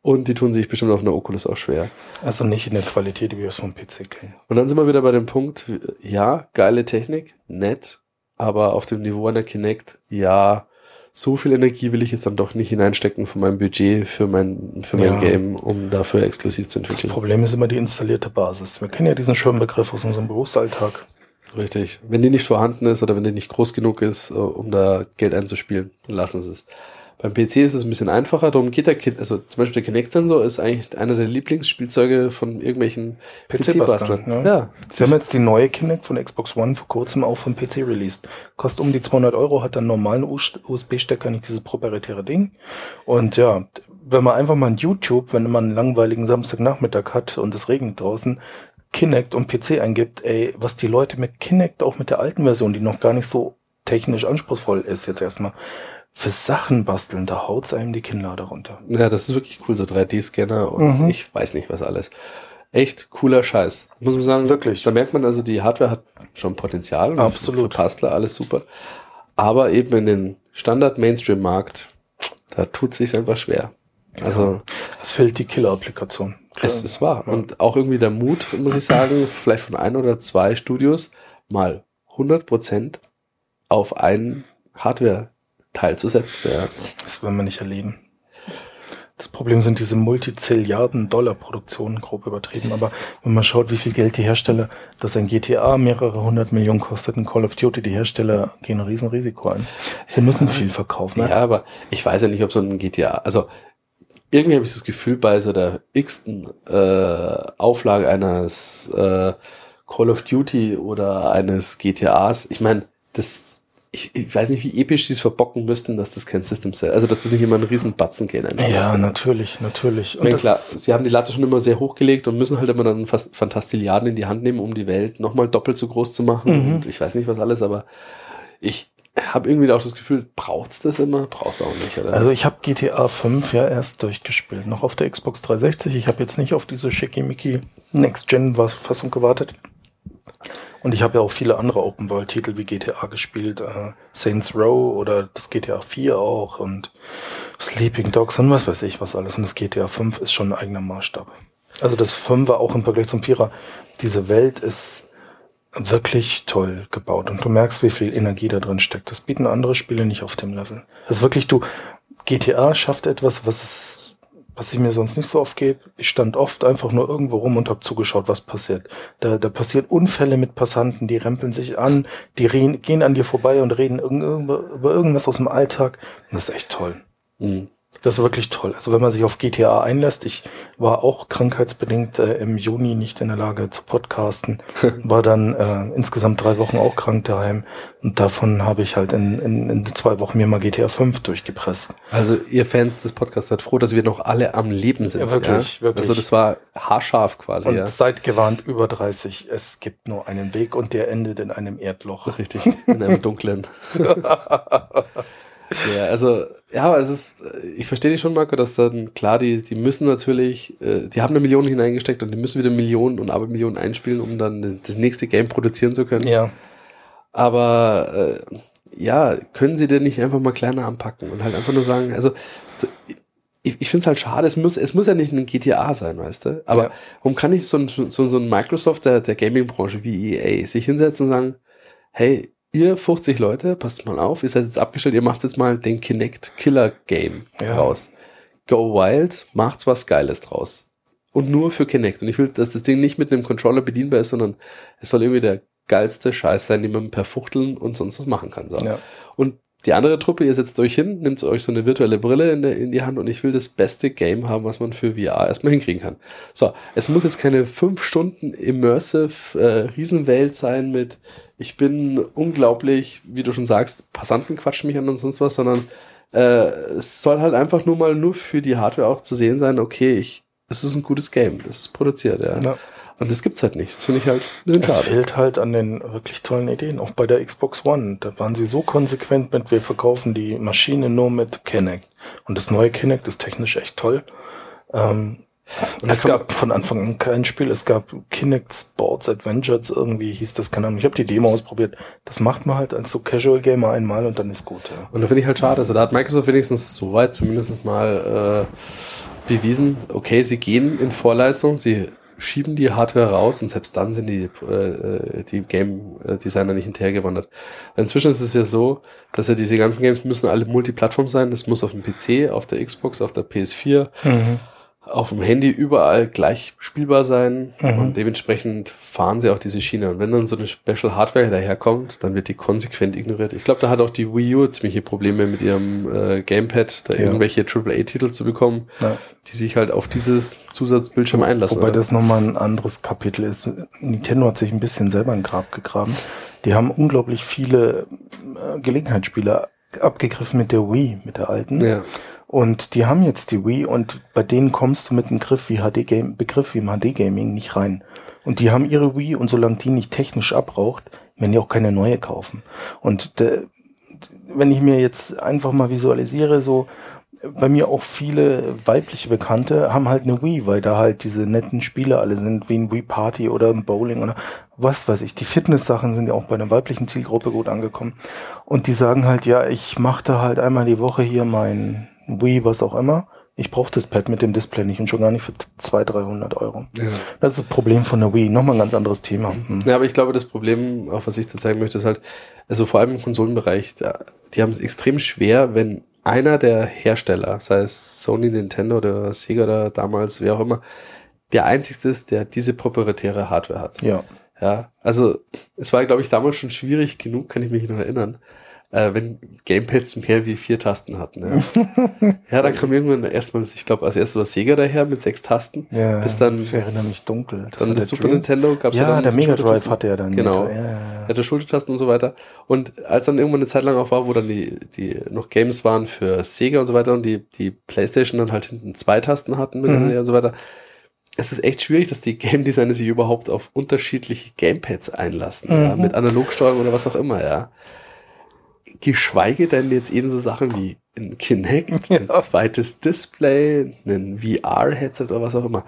Und die tun sich bestimmt auf einer Oculus auch schwer. Also nicht in der Qualität, wie wir es vom PC kennen. Und dann sind wir wieder bei dem Punkt, ja, geile Technik, nett, aber auf dem Niveau einer Kinect, ja, so viel Energie will ich jetzt dann doch nicht hineinstecken von meinem Budget für mein, für mein Ja. Game, um dafür exklusiv zu Das entwickeln. Problem ist immer die installierte Basis. Wir kennen ja diesen schönen Begriff aus unserem Berufsalltag. Richtig. Wenn die nicht vorhanden ist oder wenn die nicht groß genug ist, äh, um da Geld einzuspielen, dann lassen sie es. Beim PC ist es ein bisschen einfacher, darum geht der Kit, also zum Beispiel der Kinect-Sensor ist eigentlich einer der Lieblingsspielzeuge von irgendwelchen PC-Bastlern, PC-Bastlern. ne? Ja, Sie haben jetzt die neue Kinect von Xbox One vor kurzem auch vom PC released. Kostet um die 200 Euro, hat einen normalen USB-Stecker, nicht dieses proprietäre Ding. Und ja, wenn man einfach mal in YouTube, wenn man einen langweiligen Samstagnachmittag hat und es regnet draußen, Kinect und PC eingibt, ey, was die Leute mit Kinect, auch mit der alten Version, die noch gar nicht so technisch anspruchsvoll ist, jetzt erstmal, für Sachen basteln, da haut's einem die Kinnlade runter. Ja, das ist wirklich cool, so 3D-Scanner und Mhm. ich weiß nicht was alles. Echt cooler Scheiß. Muss man sagen. Wirklich. Da merkt man also, die Hardware hat schon Potenzial. Absolut. Für Bastler alles super. Aber eben in den Standard-Mainstream-Markt, da tut sich einfach schwer. Also, Es fehlt die Killer-Applikation. es ist wahr. Und auch irgendwie der Mut, muss ich sagen, vielleicht von ein oder zwei Studios mal 100% auf einen Hardware-Teil zu setzen. Ja. Das werden wir nicht erleben. Das Problem sind diese Multizilliarden-Dollar-Produktionen, grob übertrieben. Aber wenn man schaut, wie viel Geld die Hersteller, dass ein GTA mehrere hundert Millionen kostet, ein Call of Duty, die Hersteller gehen ein Riesenrisiko ein. Sie müssen viel verkaufen. Ja, aber ich weiß ja nicht, ob so ein GTA, also irgendwie habe ich das Gefühl, bei so der x-ten äh, Auflage eines äh, Call of Duty oder eines GTAs, ich meine, das, ich, ich weiß nicht, wie episch sie es verbocken müssten, dass das kein System Cell, also dass das nicht immer ein riesen Batzen gehen einfach Ja, kostet. natürlich, natürlich. Meine, das- klar, sie haben die Latte schon immer sehr hochgelegt und müssen halt immer dann Fantastilliarden in die Hand nehmen, um die Welt nochmal doppelt so groß zu machen. Mhm. Und ich weiß nicht was alles, aber ich habe irgendwie auch das Gefühl, braucht's das immer? Braucht's auch nicht, oder? Also ich habe GTA 5 ja erst durchgespielt, noch auf der Xbox 360. Ich habe jetzt nicht auf diese schickimicki Next-Gen-Fassung gewartet. Und ich habe ja auch viele andere Open-World-Titel wie GTA gespielt, äh, Saints Row oder das GTA 4 auch und Sleeping Dogs und was weiß ich was alles. Und das GTA 5 ist schon ein eigener Maßstab. Also das 5 war auch im Vergleich zum 4er. Diese Welt ist wirklich toll gebaut und du merkst, wie viel Energie da drin steckt. Das bieten andere Spiele nicht auf dem Level. Das ist wirklich, du, GTA schafft etwas, was was ich mir sonst nicht so oft gebe. Ich stand oft einfach nur irgendwo rum und habe zugeschaut, was passiert. Da, da passiert Unfälle mit Passanten, die rempeln sich an, die reden, gehen an dir vorbei und reden über, über irgendwas aus dem Alltag. Das ist echt toll. Mhm. Das ist wirklich toll. Also wenn man sich auf GTA einlässt, ich war auch krankheitsbedingt äh, im Juni nicht in der Lage zu podcasten, war dann äh, insgesamt drei Wochen auch krank daheim und davon habe ich halt in, in, in zwei Wochen mir mal GTA 5 durchgepresst. Also ihr Fans des Podcasts seid froh, dass wir noch alle am Leben sind. Ja, wirklich, wirklich. Also das war haarscharf quasi, Und ja. seid gewarnt über 30, es gibt nur einen Weg und der endet in einem Erdloch. Richtig, in einem dunklen. ja, also, ja, aber es ist, äh, ich verstehe dich schon, Marco, dass dann, klar, die, die müssen natürlich, äh, die haben eine Million hineingesteckt und die müssen wieder Millionen und Abermillionen einspielen, um dann das nächste Game produzieren zu können. Ja, Aber äh, ja, können sie denn nicht einfach mal kleiner anpacken und halt einfach nur sagen, also so, ich, ich finde es halt schade, es muss, es muss ja nicht ein GTA sein, weißt du? Aber Ja. warum kann nicht so ein, so, so ein Microsoft der, der Gaming-Branche wie EA sich hinsetzen und sagen, hey, ihr 50 Leute, passt mal auf, ihr seid jetzt abgestellt, ihr macht jetzt mal den Kinect Killer Game Ja. raus. Go Wild, macht's was Geiles draus. Und nur für Kinect. Und ich will, dass das Ding nicht mit einem Controller bedienbar ist, sondern es soll irgendwie der geilste Scheiß sein, den man per Fuchteln und sonst was machen kann. So. Ja. Und die andere Truppe, ihr setzt euch hin, nimmt euch so eine virtuelle Brille in, der, in die Hand und ich will das beste Game haben, was man für VR erstmal hinkriegen kann. So, es muss jetzt keine fünf Stunden immersive äh, Riesenwelt sein mit, ich bin unglaublich, wie du schon sagst, Passanten quatschen mich an und sonst was, sondern äh, es soll halt einfach nur mal nur für die Hardware auch zu sehen sein, okay, ich, es ist ein gutes Game, das ist produziert, ja. Ja. Und das gibt's halt nicht. Das finde ich halt bisschen Es schade. fehlt halt an den wirklich tollen Ideen. Auch bei der Xbox One. Da waren sie so konsequent mit, wir verkaufen die Maschine nur mit Kinect. Und das neue Kinect ist technisch echt toll. Ähm, Und es gab von Anfang an kein Spiel. Es gab Kinect Sports Adventures, irgendwie hieß das, keine Ahnung. Ich habe die Demo ausprobiert. Das macht man halt als so Casual Gamer einmal und dann ist gut. Ja. Und da finde ich halt schade. Also da hat Microsoft wenigstens soweit zumindest mal äh, bewiesen, okay, sie gehen in Vorleistung, sie schieben die Hardware raus und selbst dann sind die, äh, die Game-Designer nicht hinterhergewandert. Inzwischen ist es ja so, dass ja diese ganzen Games müssen alle Multiplattform sein. Das muss auf dem PC, auf der Xbox, auf der PS4, auf dem Handy überall gleich spielbar sein Mhm. und dementsprechend fahren sie auch diese Schiene. Und wenn dann so eine Special Hardware daherkommt, dann wird die konsequent ignoriert. Ich glaube, da hat auch die Wii U ziemliche Probleme mit ihrem äh, Gamepad, da Ja. irgendwelche AAA-Titel zu bekommen, Ja. die sich halt auf dieses Zusatzbildschirm einlassen. Wobei das nochmal ein anderes Kapitel ist. Nintendo hat sich ein bisschen selber ein Grab gegraben. Die haben unglaublich viele äh, Gelegenheitsspiele abgegriffen mit der Wii, mit der alten. ja. Und die haben jetzt die Wii und bei denen kommst du mit einem Griff wie HD Game, Begriff wie im HD Gaming nicht rein. Und die haben ihre Wii und solange die nicht technisch abraucht, werden die auch keine neue kaufen. Und äh, wenn ich mir jetzt einfach mal visualisiere, so bei mir auch viele weibliche Bekannte haben halt eine Wii, weil da halt diese netten Spiele alle sind, wie ein Wii Party oder ein Bowling oder was weiß ich. Die Fitness-Sachen sind ja auch bei der weiblichen Zielgruppe gut angekommen. Und die sagen halt, ja, ich mache da halt einmal die Woche hier mein Wii, was auch immer. Ich brauche das Pad mit dem Display nicht und schon gar nicht für 200, 300 Euro. Ja. Das ist das Problem von der Wii. Nochmal ein ganz anderes Thema. Hm. Ja, aber ich glaube, das Problem, auch was ich da zeigen möchte, ist halt, also vor allem im Konsolenbereich, die haben es extrem schwer, wenn einer der Hersteller, sei es Sony, Nintendo oder Sega oder damals, wer auch immer, der einzigste ist, der diese proprietäre Hardware hat. Ja. Ja, also es war, glaube ich, damals schon schwierig genug, kann ich mich noch erinnern, äh, wenn Gamepads mehr wie vier Tasten hatten. Ja, ja dann kam irgendwann erstmal, ich glaube, als erstes war Sega daher mit sechs Tasten. ja Bis dann- ich erinnere mich dunkel. Das dann das Super Dream. Nintendo gab es Ja, dann der Mega Drive hatte ja dann. Genau. Ja, ja, ja. Er hatte Schultertasten und so weiter. Und als dann irgendwann eine Zeit lang auch war, wo dann die, die noch Games waren für Sega und so weiter und die, die Playstation dann halt hinten zwei Tasten hatten Mhm. und so weiter. Es ist echt schwierig, dass die Game Designer sich überhaupt auf unterschiedliche Gamepads einlassen, ja, Mhm. mit Analogsteuerung oder was auch immer, ja. Geschweige denn jetzt eben so Sachen wie ein Kinect, ein Ja. zweites Display, ein VR-Headset oder was auch immer.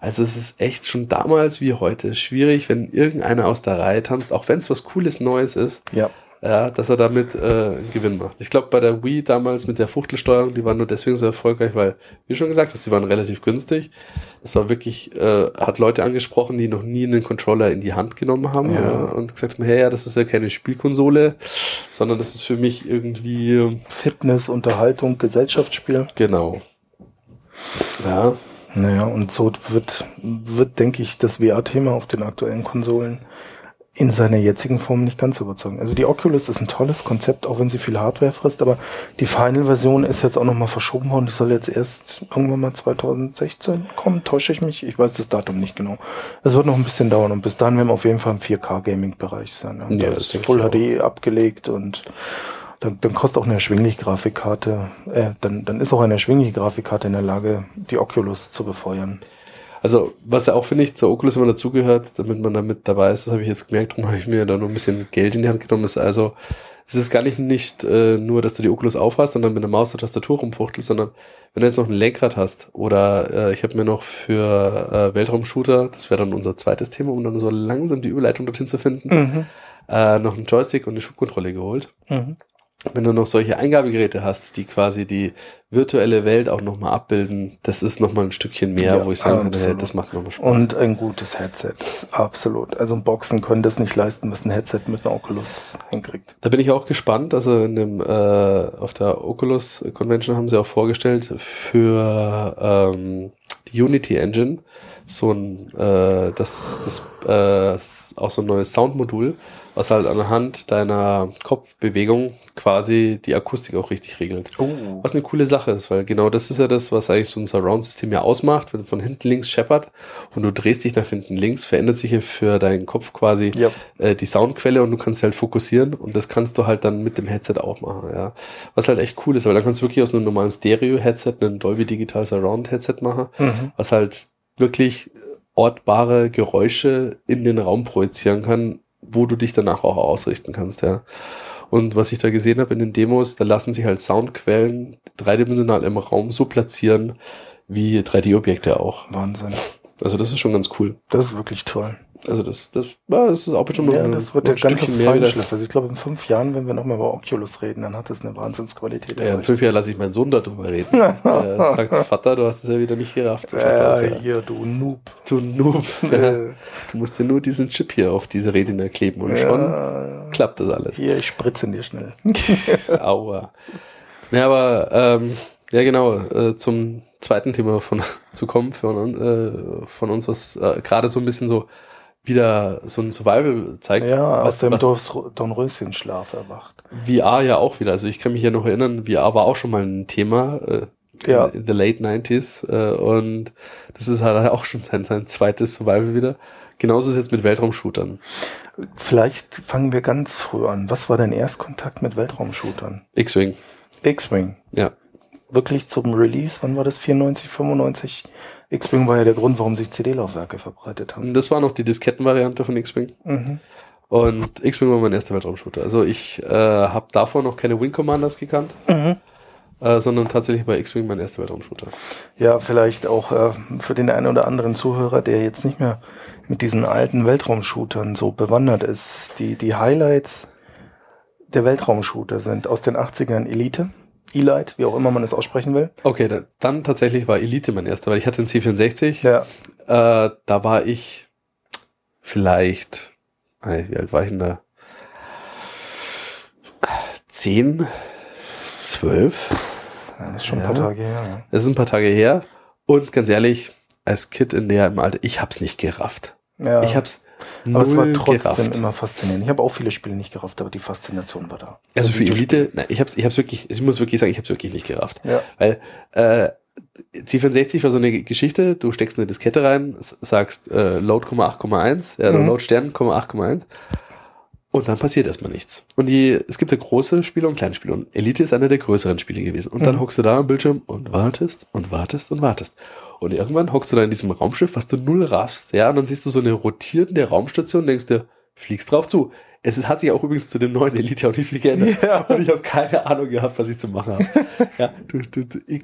Also es ist echt schon damals wie heute schwierig, wenn irgendeiner aus der Reihe tanzt, auch wenn es was Cooles Neues ist, ja. Ja, dass er damit äh, einen Gewinn macht. Ich glaube, bei der Wii damals mit der Fuchtelsteuerung, die waren nur deswegen so erfolgreich, weil, wie schon gesagt hast, die waren relativ günstig. Es war wirklich, äh, hat Leute angesprochen, die noch nie einen Controller in die Hand genommen haben Ja. ja. und gesagt haben, hey, ja, das ist ja keine Spielkonsole, sondern das ist für mich irgendwie, Fitness, Unterhaltung, Gesellschaftsspiel. genau. Ja, Naja, und so wird, wird, denke ich, das VR-Thema auf den aktuellen Konsolen in seiner jetzigen Form nicht ganz überzeugen. Also die Oculus ist ein tolles Konzept, auch wenn sie viel Hardware frisst, aber die Final-Version ist jetzt auch nochmal verschoben worden. Die soll jetzt erst irgendwann mal 2016 kommen. Täusche ich mich? Ich weiß das Datum nicht genau. Es wird noch ein bisschen dauern und bis dahin werden wir auf jeden Fall im 4K-Gaming-Bereich sein. Ja, Ja, da das ist denke Full HD abgelegt und dann, dann kostet auch eine erschwingliche Grafikkarte, äh, dann, dann ist auch eine erschwingliche Grafikkarte in der Lage, die Oculus zu befeuern. Also, was ja auch, finde ich, zur Oculus immer dazugehört, damit man damit dabei ist, das habe ich jetzt gemerkt, darum habe ich mir da noch ein bisschen Geld in die Hand genommen, ist also, es ist gar nicht, nicht äh, nur, dass du die Oculus aufhast und dann mit der Maus und Tastatur rumfuchtelst, sondern wenn du jetzt noch ein Lenkrad hast oder äh, ich habe mir noch für äh, Weltraumshooter, das wäre dann unser zweites Thema, um dann so langsam die Überleitung dorthin zu finden, Mhm. äh, noch einen Joystick und eine Schubkontrolle geholt. Mhm. Wenn du noch solche Eingabegeräte hast, die quasi die virtuelle Welt auch nochmal abbilden, das ist nochmal ein Stückchen mehr, Ja, wo ich sagen kann, absolut. hey, das macht nochmal Spaß. Und ein gutes Headset, ist absolut. Also Boxen können das nicht leisten, was ein Headset mit einer Oculus hinkriegt. Da bin ich auch gespannt. Also in dem, äh, auf der Oculus Convention haben sie auch vorgestellt für ähm, die Unity Engine so ein das, das äh, auch so ein neues Soundmodul, was halt anhand deiner Kopfbewegung quasi die Akustik auch richtig regelt. Oh. Was eine coole Sache ist, weil genau das ist ja das, was eigentlich so ein Surround-System ja ausmacht. Wenn von hinten links scheppert und du drehst dich nach hinten links, verändert sich ja für deinen Kopf quasi Ja. äh, die Soundquelle und du kannst halt fokussieren und das kannst du halt dann mit dem Headset auch machen, ja. Was halt echt cool ist, weil dann kannst du wirklich aus einem normalen Stereo-Headset ein Dolby Digital Surround-Headset machen, Mhm. was halt wirklich ortbare Geräusche in den Raum projizieren kann, wo du dich danach auch ausrichten kannst, ja. Und was ich da gesehen habe in den Demos, da lassen sich halt Soundquellen dreidimensional im Raum so platzieren wie 3D-Objekte auch. Wahnsinn. Also das ist schon ganz cool. Das ist wirklich toll. Also das, das, ja, das ist auch schon noch Ja, ein- das wird der ganze. Feinschliff. Also ich glaube, in fünf Jahren, wenn wir nochmal über Oculus reden, dann hat das eine Wahnsinnsqualität. Ja, in fünf Jahren lasse ich meinen Sohn darüber reden. er sagt, Vater, du hast es ja wieder nicht gerafft. Ja, Ja, hier, du Noob. du Noob. Äh, Du musst dir nur diesen Chip hier auf diese Retina kleben und schon ja, klappt das alles. hier, ich spritze ihn dir schnell. Aua. Ja, aber ähm, ja genau, äh, zum zweiten Thema von zu kommen von, äh, von uns, was äh, gerade so ein bisschen so wieder so ein Survival zeigt. Ja, aus was, dem was Dornröschenschlaf erwacht. VR ja auch wieder. Also ich kann mich ja noch erinnern, VR war auch schon mal ein Thema äh, Ja. in, in the late 90s äh, und das ist halt auch schon sein, sein zweites Survival wieder. Genauso ist es jetzt mit Weltraumshootern. Vielleicht fangen wir ganz früh an. Was war dein Erstkontakt mit Weltraumshootern? X-Wing, X-Wing. ja. Wirklich zum Release, wann war das? 94, 95? X-Wing war ja der Grund, warum sich CD-Laufwerke verbreitet haben. Das war noch die Diskettenvariante von X-Wing. Mhm. Und X-Wing war mein erster Weltraumshooter. Also ich äh, habe davor noch keine Wing Commanders gekannt, Mhm. äh, sondern tatsächlich bei X-Wing mein erster Weltraumshooter. Ja, vielleicht auch äh, für den einen oder anderen Zuhörer, der jetzt nicht mehr mit diesen alten Weltraumshootern so bewandert ist. Die, die Highlights der Weltraumshooter sind aus den 80ern Elite, Elite, wie auch immer man es aussprechen will. Okay, dann, dann tatsächlich war Elite mein erster, weil ich hatte einen C64. Ja, Äh, da war ich vielleicht, wie alt war ich denn da? Zehn, zwölf? das ist schon ein Ja. paar Tage her. ja. Das ist ein paar Tage her. Und ganz ehrlich, als Kind in der im Alter, ich hab's nicht gerafft. Ja, Ich hab's aber es war trotzdem gerafft. immer faszinierend. Ich habe auch viele Spiele nicht gerafft, aber die Faszination war da. Also So für. Elite, nein, ich hab's, ich hab's wirklich, ich muss wirklich sagen, ich hab's wirklich nicht gerafft. Ja. Weil äh, C64 war so eine Geschichte, du steckst eine Diskette rein, sagst äh, Load, 8,1, ja, Mhm. Load Stern, 8,1 und dann passiert erstmal nichts. Und die, es gibt ja große Spiele und kleine Spiele und Elite ist einer der größeren Spiele gewesen. Und dann Mhm. hockst du da am Bildschirm und wartest und wartest und wartest. Und irgendwann hockst du da in diesem Raumschiff, was du null raffst, ja, und dann siehst du so eine rotierende Raumstation und denkst dir, fliegst drauf zu. Es ist, hat sich auch übrigens zu dem neuen Elite auch nicht viel geändert. Ja. Und ich habe keine Ahnung gehabt, was ich zu machen habe. ja, du, du, du, ich,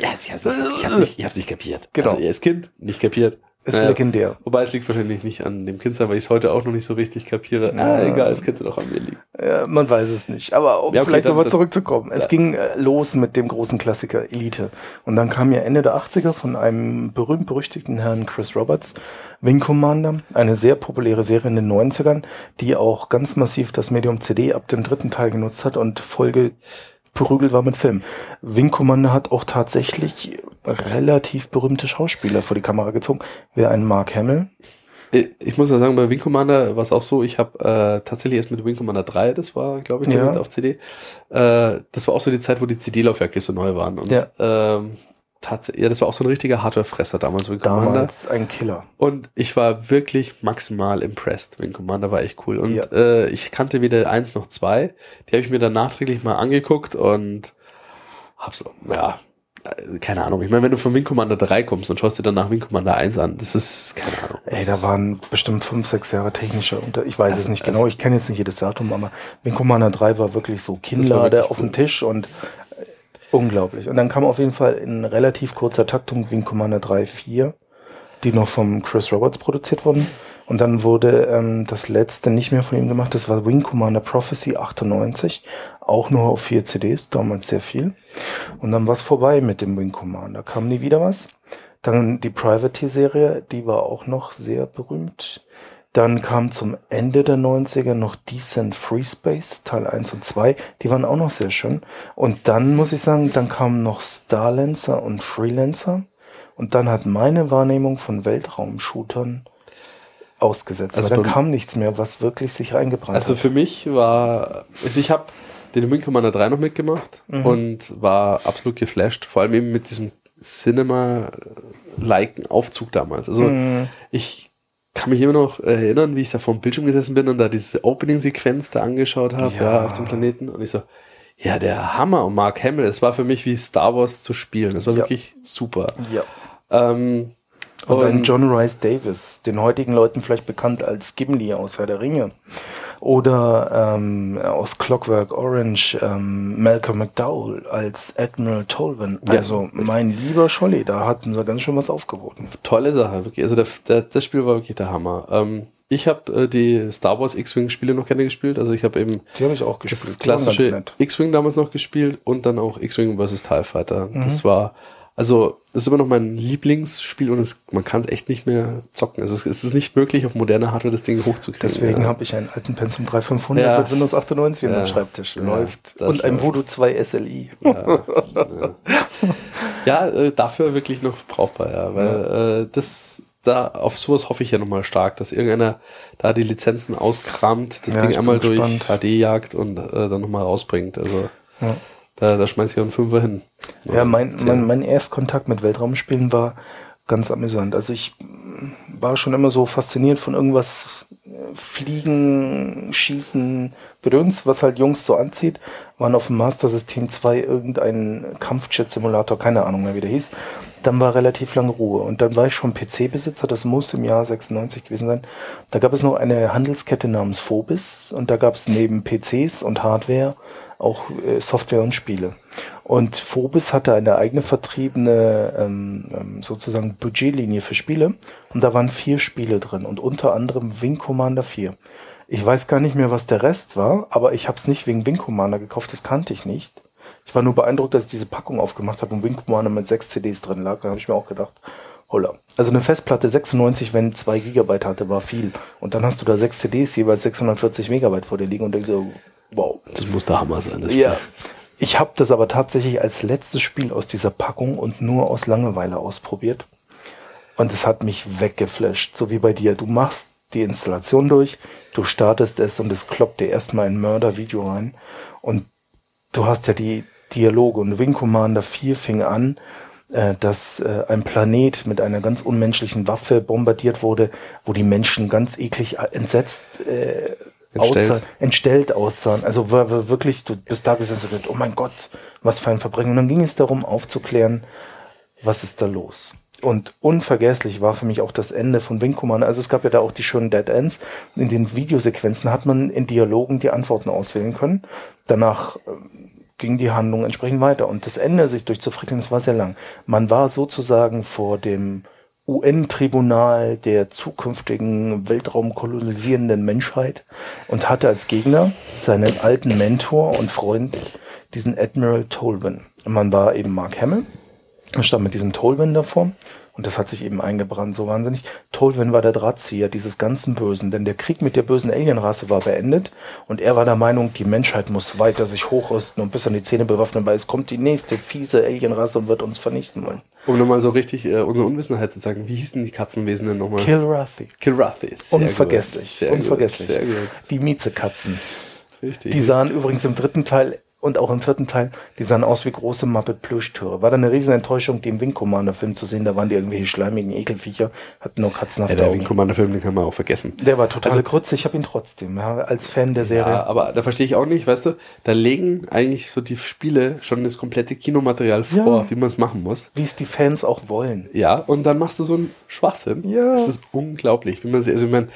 ja, ich hab's nicht, ich hab's nicht, ich hab's nicht kapiert. Genau. Also, als Kind nicht kapiert. Ist Naja, legendär. Wobei es liegt wahrscheinlich nicht an dem Kind sein, weil ich es heute auch noch nicht so richtig kapiere. Ah, Ja. egal, es könnte doch an mir liegen. Ja, man weiß es nicht. Aber um Ja, okay, vielleicht nochmal zurückzukommen. Es Ja. ging äh, los mit dem großen Klassiker Elite. Und dann kam ja Ende der 80er von einem berühmt-berüchtigten Herrn Chris Roberts Wing Commander. Eine sehr populäre Serie in den 90ern, die auch ganz massiv das Medium CD ab dem dritten Teil genutzt hat und Folge berügelt war mit Film. Wing Commander hat auch tatsächlich relativ berühmte Schauspieler vor die Kamera gezogen. Wer ein Mark Hamill. Ich ich muss ja sagen, bei Wing Commander war es auch so, ich habe äh, tatsächlich erst mit Wing Commander 3, das war, glaube ich, Ja. auf CD, äh, das war auch so die Zeit, wo die CD-Laufwerke so neu waren. Und Ja. ähm, tatsächlich, ja, das war auch so ein richtiger Hardware-Fresser damals, Wing Commander. Damals ein Killer. Und ich war wirklich maximal impressed. Wing Commander war echt cool. Und Ja. äh, ich kannte weder eins noch zwei. Die habe ich mir dann nachträglich mal angeguckt und hab's, ja, äh, keine Ahnung. Ich meine, wenn du von Wing Commander 3 kommst und schaust dir dann nach Wing Commander 1 an, das ist, keine Ahnung. Ey, da waren bestimmt fünf, sechs Jahre technischer unter. Ich weiß es nicht Also- genau, ich kenne jetzt nicht jedes Datum, aber Wing Commander 3 war wirklich so wirklich auf dem. Tisch und unglaublich. Und dann kam auf jeden Fall in relativ kurzer Taktung Wing Commander 3, 4, die noch vom Chris Roberts produziert wurden. Und dann wurde ähm, das letzte nicht mehr von ihm gemacht. Das war Wing Commander Prophecy 98. Auch nur auf vier CDs, damals sehr viel. Und dann war es vorbei mit dem Wing Commander. Kam nie wieder was. Dann die Privateer-Serie, die war auch noch sehr berühmt. Dann kam zum Ende der 90er noch Decent Free Space, Teil 1 und 2. Die waren auch noch sehr schön. Und dann muss ich sagen, dann kamen noch Starlancer und Freelancer. Und dann hat meine Wahrnehmung von Weltraumshootern ausgesetzt. Also Aber dann kam nichts mehr, was wirklich sich reingebrannt also hat. Also für mich war, also ich habe den Wing Commander 3 noch mitgemacht mhm. und war absolut geflasht. Vor allem eben mit diesem Cinema-liken Aufzug damals. Also mhm. ich kann mich immer noch erinnern, wie ich da vor dem Bildschirm gesessen bin und da diese Opening-Sequenz da angeschaut habe, ja. auf dem Planeten. Und ich so, ja, der Hammer und Mark Hamill, es war für mich wie Star Wars zu spielen. Das war ja. wirklich super. Ja. Ähm, und, und John Rice Davis, den heutigen Leuten vielleicht bekannt als Gimli aus Herr der Ringe. Oder ähm, aus Clockwork Orange ähm, Malcolm McDowell als Admiral Tolvin. Also ja, mein lieber Scholli, da hatten sie ganz schön was aufgeboten. Tolle Sache, wirklich. Also der, der, das Spiel war wirklich der Hammer. Ähm, ich habe äh, die Star Wars X-Wing-Spiele noch gerne gespielt. Also ich habe eben die habe ich auch gespielt. Das klassische X-Wing damals noch gespielt und dann auch X-Wing vs. TIE Fighter. Mhm. Das war also, das ist immer noch mein Lieblingsspiel und es, man kann es echt nicht mehr zocken. Also, es ist nicht möglich, auf moderne Hardware das Ding hochzukriegen. Deswegen ja. habe ich einen alten Pentium 3500 ja. mit Windows 98 ja. am Schreibtisch. Läuft. Und ein Voodoo 2 SLI. Ja, ja. Äh, dafür wirklich noch brauchbar, ja. Weil äh, das, da auf sowas hoffe ich ja nochmal stark, dass irgendeiner da die Lizenzen auskramt, das Ding einmal durch HD jagt und äh, dann nochmal rausbringt. Also. Ja. Da, da schmeiß ich auch einen Fünfer hin. Ja, mein, mein, mein Erstkontakt mit Weltraumspielen war ganz amüsant. Also ich war schon immer so fasziniert von irgendwas äh, Fliegen, Schießen, Gedöns, was halt Jungs so anzieht. Waren auf dem Master System 2 irgendein Kampfjet-Simulator, keine Ahnung mehr, wie der hieß. Dann war relativ lange Ruhe. Und dann war ich schon PC-Besitzer, das muss im Jahr 96 gewesen sein. Da gab es noch eine Handelskette namens Phobis und da gab es neben PCs und Hardware auch äh, Software und Spiele. Und Phobis hatte eine eigene vertriebene ähm, ähm, sozusagen Budgetlinie für Spiele und da waren vier Spiele drin und unter anderem Wing Commander 4. Ich weiß gar nicht mehr, was der Rest war, aber ich habe es nicht wegen Wing Commander gekauft, das kannte ich nicht. Ich war nur beeindruckt, dass ich diese Packung aufgemacht habe und Wing Commander mit sechs CDs drin lag. Da habe ich mir auch gedacht, holla. Also eine Festplatte 96, wenn zwei Gigabyte hatte, war viel. Und dann hast du da sechs CDs, jeweils 640 Megabyte vor dir liegen und denkst so, wow. Das muss der Hammer sein. Das ja. Ich habe das aber tatsächlich als letztes Spiel aus dieser Packung und nur aus Langeweile ausprobiert. Und es hat mich weggeflasht, so wie bei dir. Du machst die Installation durch, du startest es und es kloppt dir erstmal ein Mörder-Video rein. Und du hast ja die Dialoge und Wing Commander 4 fing an, äh, dass äh, ein Planet mit einer ganz unmenschlichen Waffe bombardiert wurde, wo die Menschen ganz eklig entsetzt äh, entstellt. Entstellt aussahen. Also war, war wirklich, du bist da gesessen und oh mein Gott, was für ein Verbrechen. Und dann ging es darum, aufzuklären, was ist da los. Und unvergesslich war für mich auch das Ende von Wing Commander. Also es gab ja da auch die schönen Dead Ends. In den Videosequenzen hat man in Dialogen die Antworten auswählen können. Danach ähm, ging die Handlung entsprechend weiter. Und das Ende sich durchzufrickeln, das war sehr lang. Man war sozusagen vor dem UN-Tribunal der zukünftigen Weltraumkolonisierenden Menschheit und hatte als Gegner seinen alten Mentor und Freund, diesen Admiral. Und man war eben Mark Hamill, stand mit diesem Tolman davor und das hat sich eben eingebrannt, so wahnsinnig. Tolvin war der Drahtzieher dieses ganzen Bösen, denn der Krieg mit der bösen Alienrasse war beendet und er war der Meinung, die Menschheit muss weiter sich hochrüsten und bis an die Zähne bewaffnen, weil es kommt die nächste fiese Alienrasse und wird uns vernichten wollen. Um nochmal so richtig äh, unsere Unwissenheit zu zeigen, wie hießen die Katzenwesen denn nochmal? Kilrathi. Kilrathi, sehr Unvergesslich, unvergesslich. Gut, sehr gut. Die Miezekatzen. Richtig. Die sahen übrigens im dritten Teil und auch im vierten Teil, die sahen aus wie große Muppet Plüschtüre. War da eine riesen Enttäuschung, im Wing Commander Film zu sehen. Da waren die irgendwelche schleimigen Ekelviecher, hatten nur katzenhafte ja, der Wing Commander Film, den kann man auch vergessen. Der war total also, kurz. Ich habe ihn trotzdem, ja, als Fan der Serie. Ja, aber da verstehe ich auch nicht, weißt du, da legen eigentlich so die Spiele schon das komplette Kinomaterial vor, ja. wie man es machen muss. Wie es die Fans auch wollen. Ja, und dann machst du so einen Schwachsinn. Ja. Das ist unglaublich, wie man sie, also ich meine,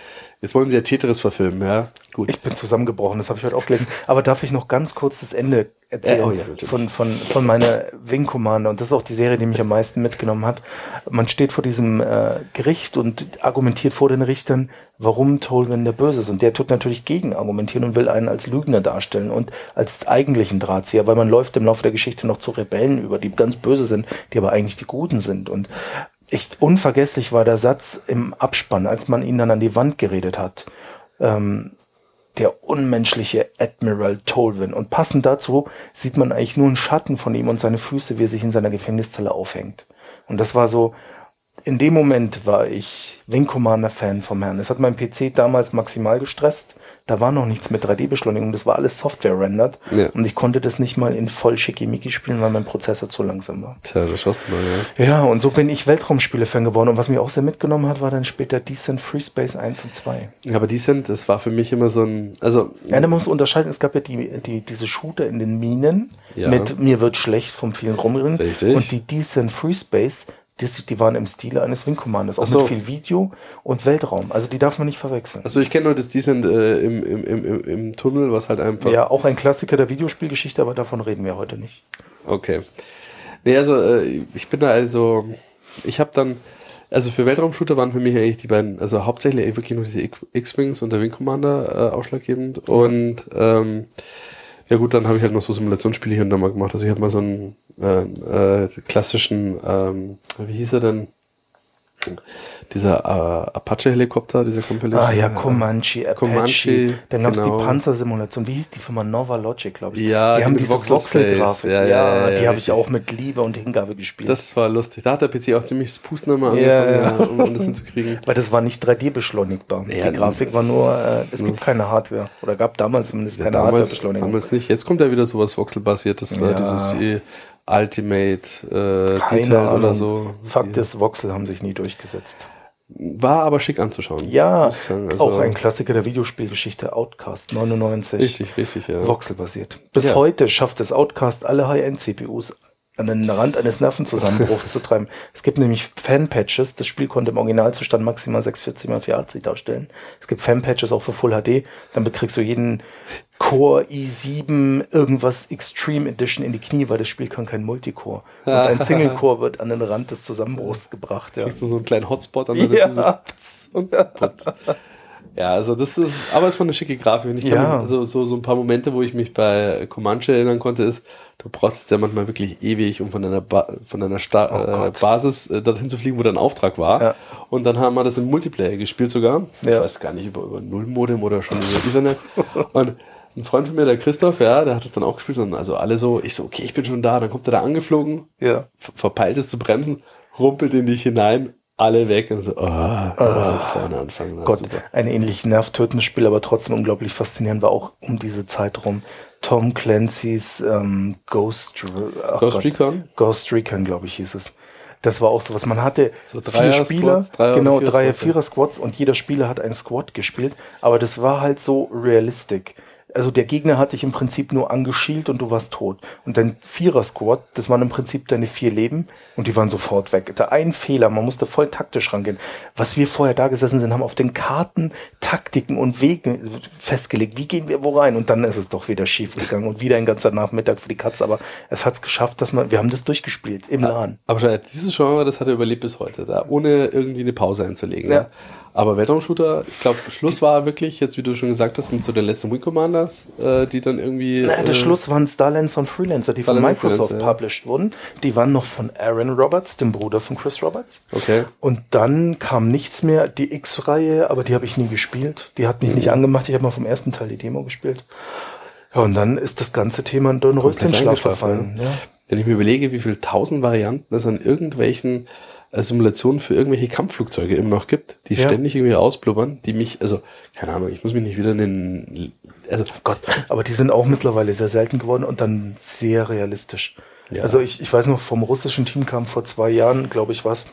Jetzt wollen sie ja Tetris verfilmen, ja. Gut. Ich bin zusammengebrochen, das habe ich heute auch gelesen. Aber darf ich noch ganz kurz das Ende erzählen äh, oh ja, von, von, von meiner Wing Commander? Und das ist auch die Serie, die mich am meisten mitgenommen hat. Man steht vor diesem äh, Gericht und argumentiert vor den Richtern, warum Tolkien der Böse ist. Und der tut natürlich gegen argumentieren und will einen als Lügner darstellen und als eigentlichen Drahtzieher, weil man läuft im Laufe der Geschichte noch zu Rebellen über, die ganz böse sind, die aber eigentlich die Guten sind. Und echt unvergesslich war der Satz im Abspann, als man ihn dann an die Wand geredet hat. Ähm, der unmenschliche Admiral Tolwyn. Und passend dazu sieht man eigentlich nur einen Schatten von ihm und seine Füße, wie er sich in seiner Gefängniszelle aufhängt. Und das war so, in dem Moment war ich Wing Commander Fan vom Herrn. Es hat mein PC damals maximal gestresst. Da war noch nichts mit 3D-Beschleunigung. Das war alles Software-rendered. Ja. Und ich konnte das nicht mal in voll schickimicki spielen, weil mein Prozessor zu langsam war. Tja, das schaust du mal, ja. Ja, und so bin ich Weltraumspiele-Fan geworden. Und was mich auch sehr mitgenommen hat, war dann später Descent Free Space 1 und 2. Ja, aber Descent, das war für mich immer so ein, also. Ja, da muss man unterscheiden. Es gab ja die, die, diese Shooter in den Minen ja. mit mir wird schlecht vom vielen Rumrennen. Richtig. Und die Descent Free Space, die, die waren im Stile eines Wing Commanders, auch so. mit viel Video und Weltraum. Also die darf man nicht verwechseln. Also ich kenne nur das Descent äh, im, im, im, im Tunnel, was halt einfach. Ja, auch ein Klassiker der Videospielgeschichte, aber davon reden wir heute nicht. Okay. Nee, also äh, ich bin da also, ich habe dann, also für Weltraumshooter waren für mich eigentlich die beiden, also hauptsächlich wirklich nur diese X-Wings und der Wing Commander äh, ausschlaggebend. Und ähm, ja gut, dann habe ich halt noch so Simulationsspiele hier und da mal gemacht. Also ich habe mal so einen äh, äh, klassischen, ähm, wie hieß er denn? Dieser äh, Apache-Helikopter, dieser Compilation. Ah ja, Comanche, Apache. Comanche, Dann gab es genau. die Panzersimulation. Wie hieß die Firma? Nova Logic, glaube ich. Ja, die haben diese Voxelgrafik. Ja, ja, ja, die habe ich auch mit Liebe und Hingabe gespielt. Das war lustig. Da hat der PC auch ziemlich das Pusten immer ja. um, um das hinzukriegen. Weil das war nicht 3D-beschleunigbar. die Grafik war nur, äh, es gibt keine Hardware. Oder gab damals zumindest keine Hardware-Beschleunigung. Damals nicht. Jetzt kommt ja wieder sowas Voxel-basiertes, äh, dieses äh, Ultimate äh, Detail oder so. Fakt ist, Voxel haben sich nie durchgesetzt. War aber schick anzuschauen. Ja, also auch ein Klassiker der Videospielgeschichte, Outcast 99. Richtig, richtig, ja. Voxel-basiert. Bis ja. heute schafft es Outcast alle High-End-CPUs an den Rand eines Nervenzusammenbruchs zu treiben. Es gibt nämlich Fan-Patches. Das Spiel konnte im Originalzustand maximal 640 x 480 darstellen. Es gibt Fan-Patches auch für Full HD. Dann bekriegst du jeden Core i7 irgendwas Extreme Edition in die Knie, weil das Spiel kann kein Multicore. Und ein Single-Core wird an den Rand des Zusammenbruchs gebracht. Ja. Kriegst du so einen kleinen Hotspot an der ja. so und Ja, also das ist, aber es war eine schicke Grafik. Ich ja. so, so, so ein paar Momente, wo ich mich bei Comanche erinnern konnte, ist, du brauchst ja manchmal wirklich ewig, um von deiner, ba von deiner Sta oh äh, Basis äh, dorthin zu fliegen, wo dein Auftrag war. Ja. Und dann haben wir das im Multiplayer gespielt sogar. Ja. Ich weiß gar nicht, über, über Nullmodem oder schon über Ethernet. Und ein Freund von mir, der Christoph, ja, der hat es dann auch gespielt. Und also alle so, ich so, okay, ich bin schon da. Dann kommt er da angeflogen, ja. verpeilt es zu bremsen, rumpelt in dich hinein, alle weg und so, oh, oh, vorne anfangen. Gott, super. ein ähnlich nervtötendes Spiel, aber trotzdem unglaublich faszinierend war auch um diese Zeit rum. Tom Clancy's ähm, Ghost, Ghost Gott, Recon? Ghost Recon, glaube ich, hieß es. Das war auch so was. Man hatte so vier Spieler, Squads, genau, drei, vierer Squads und jeder Spieler hat einen Squad gespielt, aber das war halt so realistisch also der Gegner hat dich im Prinzip nur angeschielt und du warst tot. Und dein Vierer-Squad, das waren im Prinzip deine vier Leben und die waren sofort weg. Da ein Fehler, man musste voll taktisch rangehen. Was wir vorher da gesessen sind, haben auf den Karten Taktiken und Wegen festgelegt. Wie gehen wir wo rein? Und dann ist es doch wieder schief gegangen und wieder ein ganzer Nachmittag für die Katze. Aber es hat es geschafft, dass man, wir haben das durchgespielt im LAN. Aber dieses Genre, das hat er überlebt bis heute, da ohne irgendwie eine Pause einzulegen. Ja. ja. Aber Weltraumshooter, ich glaube, Schluss war wirklich, jetzt wie du schon gesagt hast, mit so den letzten Wing Commanders, äh, die dann irgendwie. Naja, der äh, Schluss waren Starlancer und Freelancer, die von Microsoft ja. published wurden. Die waren noch von Aaron Roberts, dem Bruder von Chris Roberts. Okay. Und dann kam nichts mehr. Die X-Reihe, aber die habe ich nie gespielt. Die hat mich mhm. nicht angemacht. Ich habe mal vom ersten Teil die Demo gespielt. Ja, und dann ist das ganze Thema in den Röstchenschlaf verfallen. Ja. Wenn ich mir überlege, wie viele tausend Varianten es an irgendwelchen Simulationen für irgendwelche Kampfflugzeuge immer noch gibt, die ja. ständig irgendwie ausblubbern, die mich, also, keine Ahnung, ich muss mich nicht wieder in den, also Gott, aber die sind auch mittlerweile sehr selten geworden und dann sehr realistisch. Ja. Also ich, ich weiß noch, vom russischen Team kam vor zwei Jahren, glaube ich, was,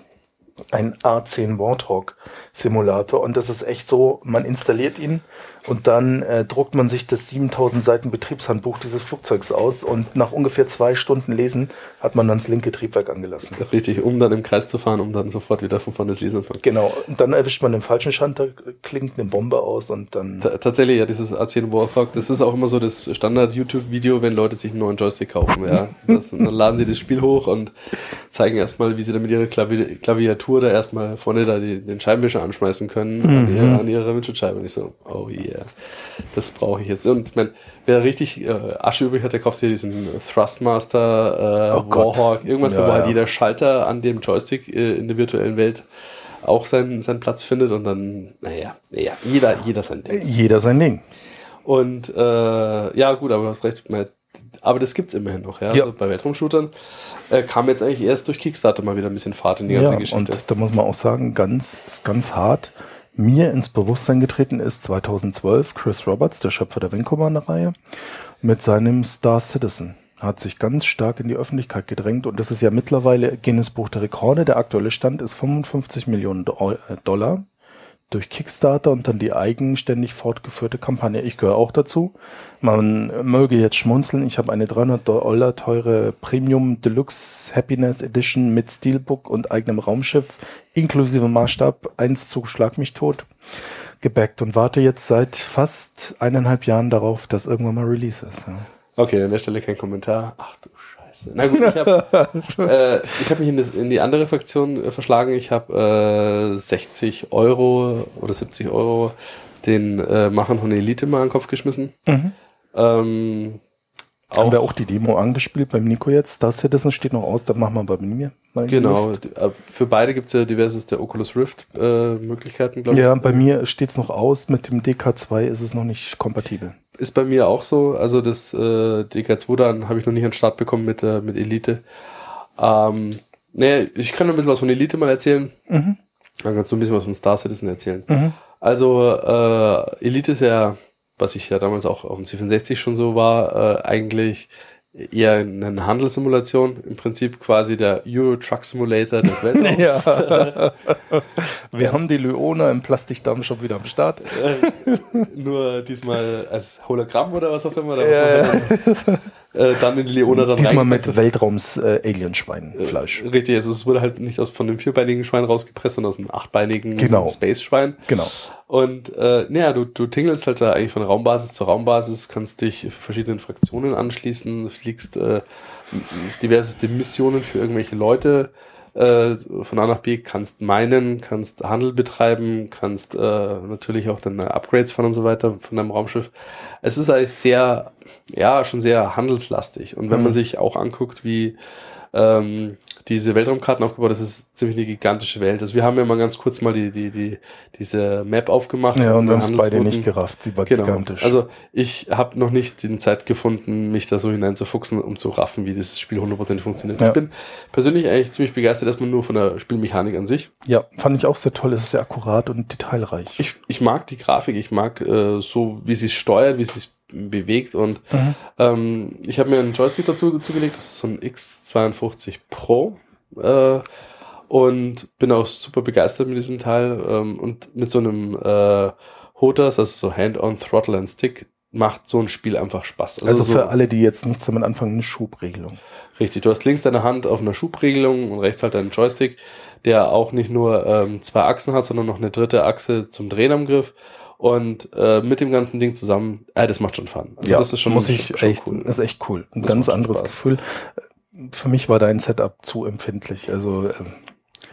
ein A10 Warthog Simulator und das ist echt so, man installiert ihn und dann äh, druckt man sich das 7000 Seiten Betriebshandbuch dieses Flugzeugs aus und nach ungefähr zwei Stunden Lesen hat man dann das linke Triebwerk angelassen. Richtig, um dann im Kreis zu fahren, um dann sofort wieder von vorne das Lesen anfangen. Genau, und dann erwischt man den falschen Schalter, klingt eine Bombe aus und dann... T tatsächlich, ja, dieses A10 Warthog, das ist auch immer so das Standard-YouTube-Video, wenn Leute sich einen neuen Joystick kaufen, ja. Das, dann laden sie das Spiel hoch und zeigen erstmal, wie sie dann mit ihrer Klavi Klaviatur da erstmal vorne da die, den Scheibenwischer anschmeißen können mhm. an, ihrer, an ihrer Windschutzscheibe. Und ich so, oh yeah, das brauche ich jetzt. Und man, wer richtig äh, Asche übrig hat, der kauft sich diesen Thrustmaster äh, oh Warhawk, irgendwas, ja, wo halt jeder Schalter an dem Joystick äh, in der virtuellen Welt auch seinen, seinen Platz findet und dann, naja, naja, jeder, jeder sein Ding. Jeder sein Ding. Und äh, ja, gut, aber du hast recht, aber das gibt es immerhin noch, ja. ja. Also bei Weltraumshootern äh, kam jetzt eigentlich erst durch Kickstarter mal wieder ein bisschen Fahrt in die ganze ja, Geschichte. Und da muss man auch sagen, ganz, ganz hart mir ins Bewusstsein getreten ist 2012 Chris Roberts, der Schöpfer der Wing Commander Reihe, mit seinem Star Citizen. Hat sich ganz stark in die Öffentlichkeit gedrängt und das ist ja mittlerweile Guinness Buch der Rekorde. Der aktuelle Stand ist 55 Millionen äh, Dollar durch Kickstarter und dann die eigenständig fortgeführte Kampagne. Ich gehöre auch dazu. Man möge jetzt schmunzeln. Ich habe eine 300 Dollar teure Premium Deluxe Happiness Edition mit Steelbook und eigenem Raumschiff inklusive Maßstab 1 zu Schlag mich tot gebackt und warte jetzt seit fast eineinhalb Jahren darauf, dass irgendwann mal Release ist. Ja. Okay, an der Stelle kein Kommentar. Ach Scheiße. Na gut, ich habe äh, hab mich in, das, in, die andere Fraktion äh, verschlagen. Ich habe äh, 60 Euro oder 70 Euro den äh, Machern von Elite mal in den Kopf geschmissen. Mhm. Ähm, haben wir auch die Demo angespielt beim Nico jetzt. Star Citizen steht noch aus, dann machen wir bei mir. Mal genau, äh, für beide gibt es ja diverses der Oculus Rift äh, Möglichkeiten, glaube ich. Ja, bei mir steht es noch aus, mit dem DK2 ist es noch nicht kompatibel. Ist bei mir auch so. Also das äh, DK2 dann habe ich noch nicht an den Start bekommen mit, äh, mit Elite. Ähm, naja, ich kann noch ein bisschen was von Elite mal erzählen. Mhm. Dann kannst du ein bisschen was von Star Citizen erzählen. Mhm. Also äh, Elite ist ja was ich ja damals auch auf dem C64 schon so war, äh, eigentlich eher eine Handelssimulation, im Prinzip quasi der Euro Truck Simulator des Weltraums. ja. Wir haben die Lyona im Plastikdamm schon wieder am Start. Äh, nur diesmal als Hologramm oder was auch immer. Ja. Äh, dann in die Leona dann Diesmal mit Weltraums äh. Äh, richtig, also es wurde halt nicht aus von dem vierbeinigen Schwein rausgepresst, sondern aus dem achtbeinigen genau. Space-Schwein. Genau. Und äh, naja, du, du tingelst halt da eigentlich von Raumbasis zu Raumbasis, kannst dich für verschiedene Fraktionen anschließen, fliegst äh, diverseste Missionen für irgendwelche Leute äh, von A nach B, kannst meinen, kannst Handel betreiben, kannst äh, natürlich auch dann Upgrades fahren und so weiter von deinem Raumschiff. Es ist eigentlich sehr, ja, schon sehr handelslastig. Und wenn mhm. man sich auch anguckt, wie ähm, diese Weltraumkarten aufgebaut. Das ist ziemlich eine gigantische Welt. Also wir haben ja mal ganz kurz mal die, die, die, diese Map aufgemacht. Ja, und wir haben es beide nicht gerafft. Sie war genau. gigantisch. Also ich habe noch nicht die Zeit gefunden, mich da so hineinzufuchsen, um zu raffen, wie dieses Spiel hundertprozentig funktioniert. Ja. Ich bin persönlich eigentlich ziemlich begeistert, erstmal nur von der Spielmechanik an sich. Ja, fand ich auch sehr toll. Es ist sehr akkurat und detailreich. Ich, ich mag die Grafik. Ich mag äh, so, wie sie es steuert, wie sie es bewegt und mhm. ähm, ich habe mir einen Joystick dazu zugelegt, das ist so ein X52 Pro äh, und bin auch super begeistert mit diesem Teil ähm, und mit so einem äh, HOTAS, also so Hand-on Throttle and Stick, macht so ein Spiel einfach Spaß. Also, also für so, alle, die jetzt nichts damit anfangen, eine Schubregelung. Richtig, du hast links deine Hand auf einer Schubregelung und rechts halt deinen Joystick, der auch nicht nur ähm, zwei Achsen hat, sondern noch eine dritte Achse zum Drehen am Griff und äh, mit dem ganzen Ding zusammen, äh, das macht schon Fun. Also ja, das ist schon, muss ich schon echt, cool. Das ist echt cool. Ein das ganz anderes Gefühl. Für mich war dein Setup zu empfindlich. Also ähm,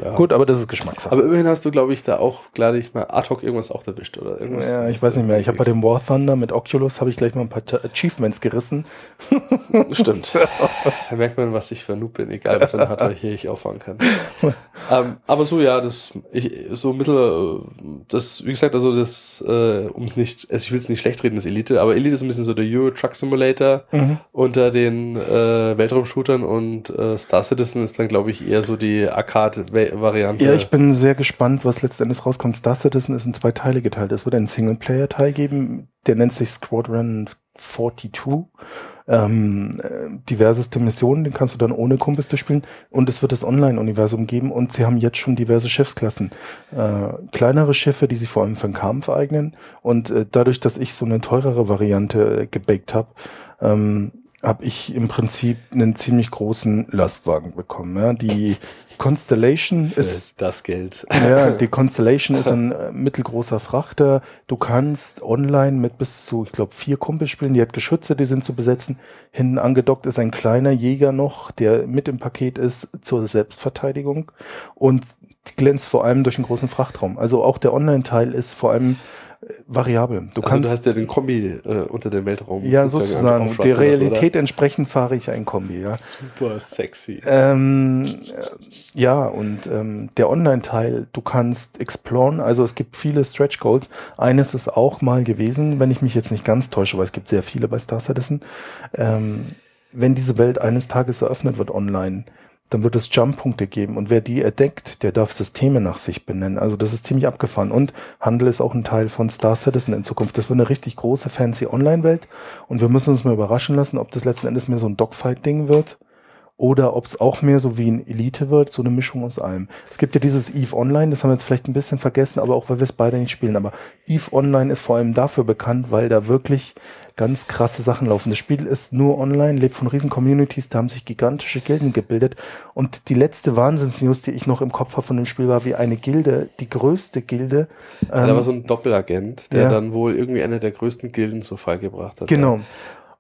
ja. Gut, aber das ist Geschmackssache. Aber immerhin hast du, glaube ich, da auch gleich mal ad hoc irgendwas auch erwischt oder irgendwas. Ja, ich weiß nicht mehr. Ich habe bei dem War Thunder mit Oculus habe ich gleich mal ein paar Achievements gerissen. Stimmt. da merkt man, was ich für ein Noob bin, egal was für ein Hardware hier ich auffahren kann. ähm, aber so, ja, das, ich, so mittel, das, wie gesagt, also das, äh, um es nicht, also ich will es nicht schlecht reden, das Elite, aber Elite ist ein bisschen so der Euro Truck Simulator mhm. unter den äh, Weltraumshootern und äh, Star Citizen ist dann, glaube ich, eher so die Arcade Variante. Ja, ich bin sehr gespannt, was letztendlich rauskommt. Star Citizen ist in zwei Teile geteilt. Es wird einen Singleplayer-Teil geben, der nennt sich Squadron 42. Ähm, äh, diverseste Missionen, den kannst du dann ohne Kumpels durchspielen. Und es wird das Online-Universum geben und sie haben jetzt schon diverse Schiffsklassen. Äh, kleinere Schiffe, die sich vor allem für den Kampf eignen. Und äh, dadurch, dass ich so eine teurere Variante äh, gebaked habe, ähm, habe ich im Prinzip einen ziemlich großen Lastwagen bekommen. Ja. Die Constellation ist das Geld. Ja, die Constellation ist ein äh, mittelgroßer Frachter. Du kannst online mit bis zu, ich glaube, vier Kumpel spielen. Die hat Geschütze, die sind zu besetzen. Hinten angedockt ist ein kleiner Jäger noch, der mit im Paket ist zur Selbstverteidigung und glänzt vor allem durch einen großen Frachtraum. Also auch der Online-Teil ist vor allem variabel. Du also kannst, du hast ja den Kombi äh, unter dem Weltraum. Ja, sozusagen. Der Realität oder? entsprechend fahre ich ein Kombi, ja. Super sexy. Ähm, äh, ja, und ähm, der Online-Teil, du kannst exploren, also es gibt viele Stretch Goals. Eines ist auch mal gewesen, wenn ich mich jetzt nicht ganz täusche, weil es gibt sehr viele bei Star Citizen. Ähm, wenn diese Welt eines Tages eröffnet wird online, dann wird es Jump-Punkte geben. Und wer die entdeckt, der darf Systeme nach sich benennen. Also das ist ziemlich abgefahren. Und Handel ist auch ein Teil von Star Citizen in Zukunft. Das wird eine richtig große, fancy Online-Welt. Und wir müssen uns mal überraschen lassen, ob das letzten Endes mehr so ein Dogfight-Ding wird oder ob es auch mehr so wie ein Elite wird, so eine Mischung aus allem. Es gibt ja dieses EVE Online, das haben wir jetzt vielleicht ein bisschen vergessen, aber auch weil wir es beide nicht spielen. Aber EVE Online ist vor allem dafür bekannt, weil da wirklich ganz krasse Sachen laufen. Das Spiel ist nur online, lebt von riesen Communities, da haben sich gigantische Gilden gebildet. Und die letzte Wahnsinnsnews, die ich noch im Kopf habe von dem Spiel, war wie eine Gilde, die größte Gilde. Ja, ähm, da war so ein Doppelagent, der ja. dann wohl irgendwie eine der größten Gilden zu Fall gebracht hat. Genau. Ja.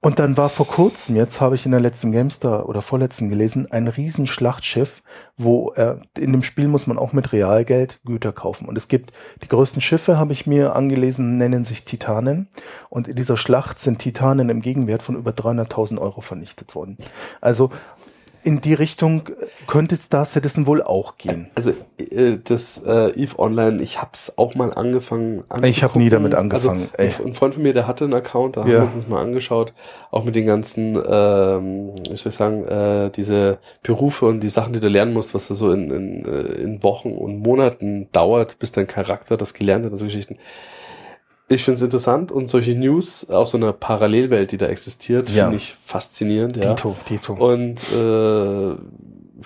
Und dann war vor kurzem, jetzt habe ich in der letzten Gamestar oder vorletzten gelesen, ein Riesenschlachtschiff, wo äh, in dem Spiel muss man auch mit Realgeld Güter kaufen. Und es gibt die größten Schiffe, habe ich mir angelesen, nennen sich Titanen. Und in dieser Schlacht sind Titanen im Gegenwert von über 300.000 Euro vernichtet worden. Also in die Richtung könnte Star Citizen wohl auch gehen. Also äh, das äh, Eve Online, ich habe es auch mal angefangen. Ich habe nie damit angefangen. Also, ein Freund von mir, der hatte einen Account, da ja. haben wir uns mal angeschaut, auch mit den ganzen, ähm, wie soll ich sagen, äh, diese Berufe und die Sachen, die du lernen musst, was da so in, in, äh, in Wochen und Monaten dauert, bis dein Charakter das gelernt hat, also Geschichten ich finde es interessant und solche News aus so einer Parallelwelt, die da existiert, ja. finde ich faszinierend. Ja. Dito, Dito. Und äh,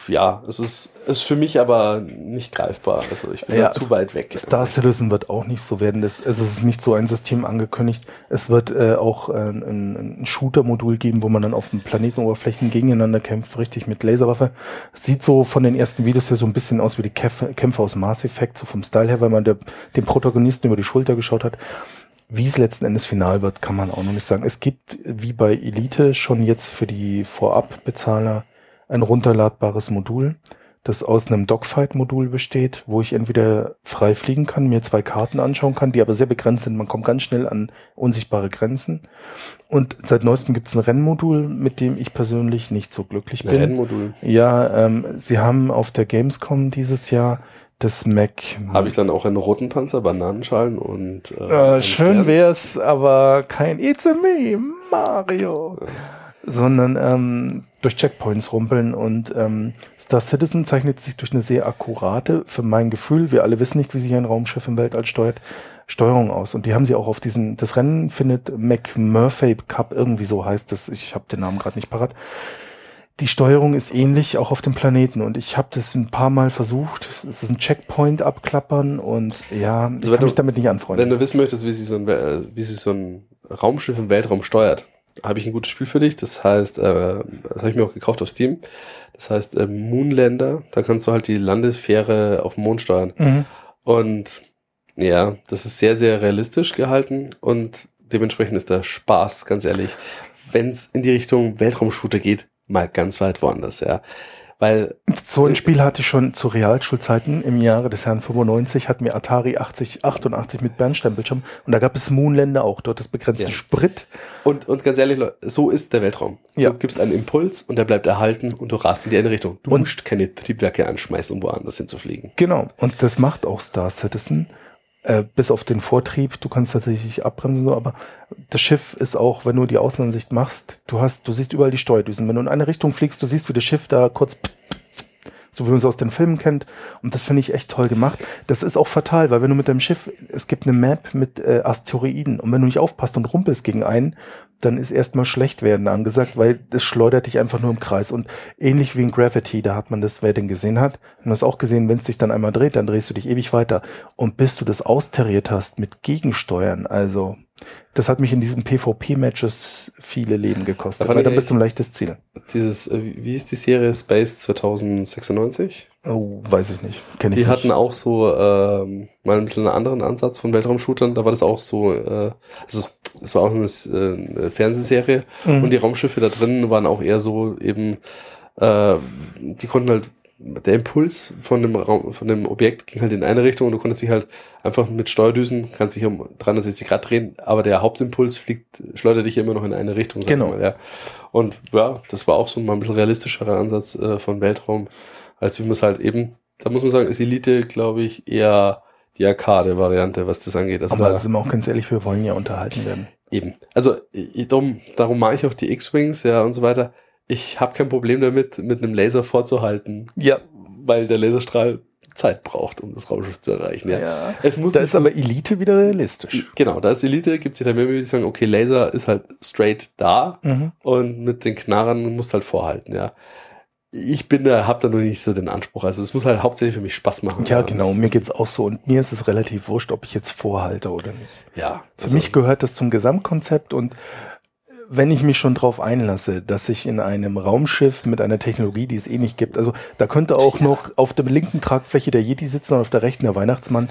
ja, es ist, ist für mich aber nicht greifbar. Also ich bin ja, zu weit weg. Star Citizen wird auch nicht so werden. Das, also es ist nicht so ein System angekündigt. Es wird äh, auch äh, ein, ein Shooter-Modul geben, wo man dann auf den Planetenoberflächen gegeneinander kämpft, richtig mit Laserwaffe. Sieht so von den ersten Videos hier so ein bisschen aus wie die Kämpfe, Kämpfe aus Mass Effect, so vom Style her, weil man der, dem Protagonisten über die Schulter geschaut hat. Wie es letzten Endes final wird, kann man auch noch nicht sagen. Es gibt, wie bei Elite, schon jetzt für die Vorabbezahler ein runterladbares Modul, das aus einem Dogfight-Modul besteht, wo ich entweder frei fliegen kann, mir zwei Karten anschauen kann, die aber sehr begrenzt sind. Man kommt ganz schnell an unsichtbare Grenzen. Und seit neuestem gibt es ein Rennmodul, mit dem ich persönlich nicht so glücklich bin. Ein Rennmodul? Ja, ähm, sie haben auf der Gamescom dieses Jahr das Mac. Habe ich dann auch einen roten Panzer, Bananenschalen und. Äh, äh, schön wär's, aber kein It's a me, Mario. Ja sondern ähm, durch Checkpoints rumpeln. Und ähm, Star Citizen zeichnet sich durch eine sehr akkurate, für mein Gefühl, wir alle wissen nicht, wie sich ein Raumschiff im Weltall steuert, Steuerung aus. Und die haben sie auch auf diesem, das Rennen findet McMurphy Cup, irgendwie so heißt das, ich habe den Namen gerade nicht parat. Die Steuerung ist ähnlich auch auf dem Planeten und ich habe das ein paar Mal versucht. Es ist ein Checkpoint abklappern und ja, also ich kann mich damit nicht anfreunden. Wenn du wissen möchtest, wie sich so ein, wie sich so ein Raumschiff im Weltraum steuert, habe ich ein gutes Spiel für dich. Das heißt, äh, das habe ich mir auch gekauft auf Steam. Das heißt äh, Moonlander. Da kannst du halt die Landesfähre auf dem Mond steuern. Mhm. Und ja, das ist sehr, sehr realistisch gehalten und dementsprechend ist der Spaß, ganz ehrlich, wenn es in die Richtung Weltraumshooter geht, mal ganz weit woanders, ja. Weil so ein Spiel hatte ich schon zu Realschulzeiten im Jahre des Herrn 95, hat mir Atari 80, 88 mit Bernsteinbildschirm und da gab es Moonländer auch, dort das begrenzte ja. Sprit. Und, und ganz ehrlich, so ist der Weltraum. Ja. Du gibst einen Impuls und der bleibt erhalten und du rast in die eine Richtung. Du und musst keine Triebwerke anschmeißen, um woanders hinzufliegen. Genau, und das macht auch Star Citizen. Äh, bis auf den Vortrieb, du kannst tatsächlich abbremsen, so, aber das Schiff ist auch, wenn du die Außenansicht machst, du hast, du siehst überall die Steuerdüsen. Wenn du in eine Richtung fliegst, du siehst, wie das Schiff da kurz so wie man es aus den Filmen kennt. Und das finde ich echt toll gemacht. Das ist auch fatal, weil wenn du mit deinem Schiff, es gibt eine Map mit äh, Asteroiden und wenn du nicht aufpasst und rumpelst gegen einen, dann ist erstmal schlecht werden angesagt, weil das schleudert dich einfach nur im Kreis. Und ähnlich wie in Gravity, da hat man das, wer den gesehen hat, und das auch gesehen, wenn es dich dann einmal dreht, dann drehst du dich ewig weiter. Und bis du das austariert hast mit Gegensteuern, also das hat mich in diesen PvP-Matches viele Leben gekostet, weil dann bist du ein leichtes Ziel. Dieses, äh, wie ist die Serie Space 2096? Oh, weiß ich nicht. Kenn die ich hatten nicht. auch so ähm, mal ein bisschen einen anderen Ansatz von Weltraumshootern. Da war das auch so, äh, also es war auch eine, äh, Fernsehserie mhm. und die Raumschiffe da drin waren auch eher so eben, äh, die konnten halt der Impuls von dem Raum, von dem Objekt ging halt in eine Richtung und du konntest dich halt einfach mit Steuerdüsen, kannst dich um 360 Grad drehen, aber der Hauptimpuls fliegt, schleudert dich immer noch in eine Richtung. Genau. Mal, ja. Und ja, das war auch so mal ein bisschen realistischerer Ansatz äh, von Weltraum, als wie man es halt eben, da muss man sagen, ist Elite, glaube ich, eher die Arcade-Variante, was das angeht. Also aber da, sind wir auch ganz ehrlich, wir wollen ja unterhalten werden. Eben. Also darum, darum mache ich auch die X-Wings, ja, und so weiter ich habe kein Problem damit, mit einem Laser vorzuhalten. Ja. Weil der Laserstrahl Zeit braucht, um das Raumschiff zu erreichen. Ja. ja. Es muss da ist so, aber Elite wieder realistisch. Genau, da ist Elite, gibt sich da mehr Möglichkeiten, sagen, okay, Laser ist halt straight da mhm. und mit den Knarren musst halt vorhalten, ja. Ich bin da, hab da nur nicht so den Anspruch. Also es muss halt hauptsächlich für mich Spaß machen. Ja, genau. Mir geht's auch so. Und mir ist es relativ wurscht, ob ich jetzt vorhalte oder nicht. Ja. Für also, mich gehört das zum Gesamtkonzept und wenn ich mich schon drauf einlasse, dass ich in einem Raumschiff mit einer Technologie, die es eh nicht gibt, also da könnte auch noch auf der linken Tragfläche der Yeti sitzen und auf der rechten der Weihnachtsmann.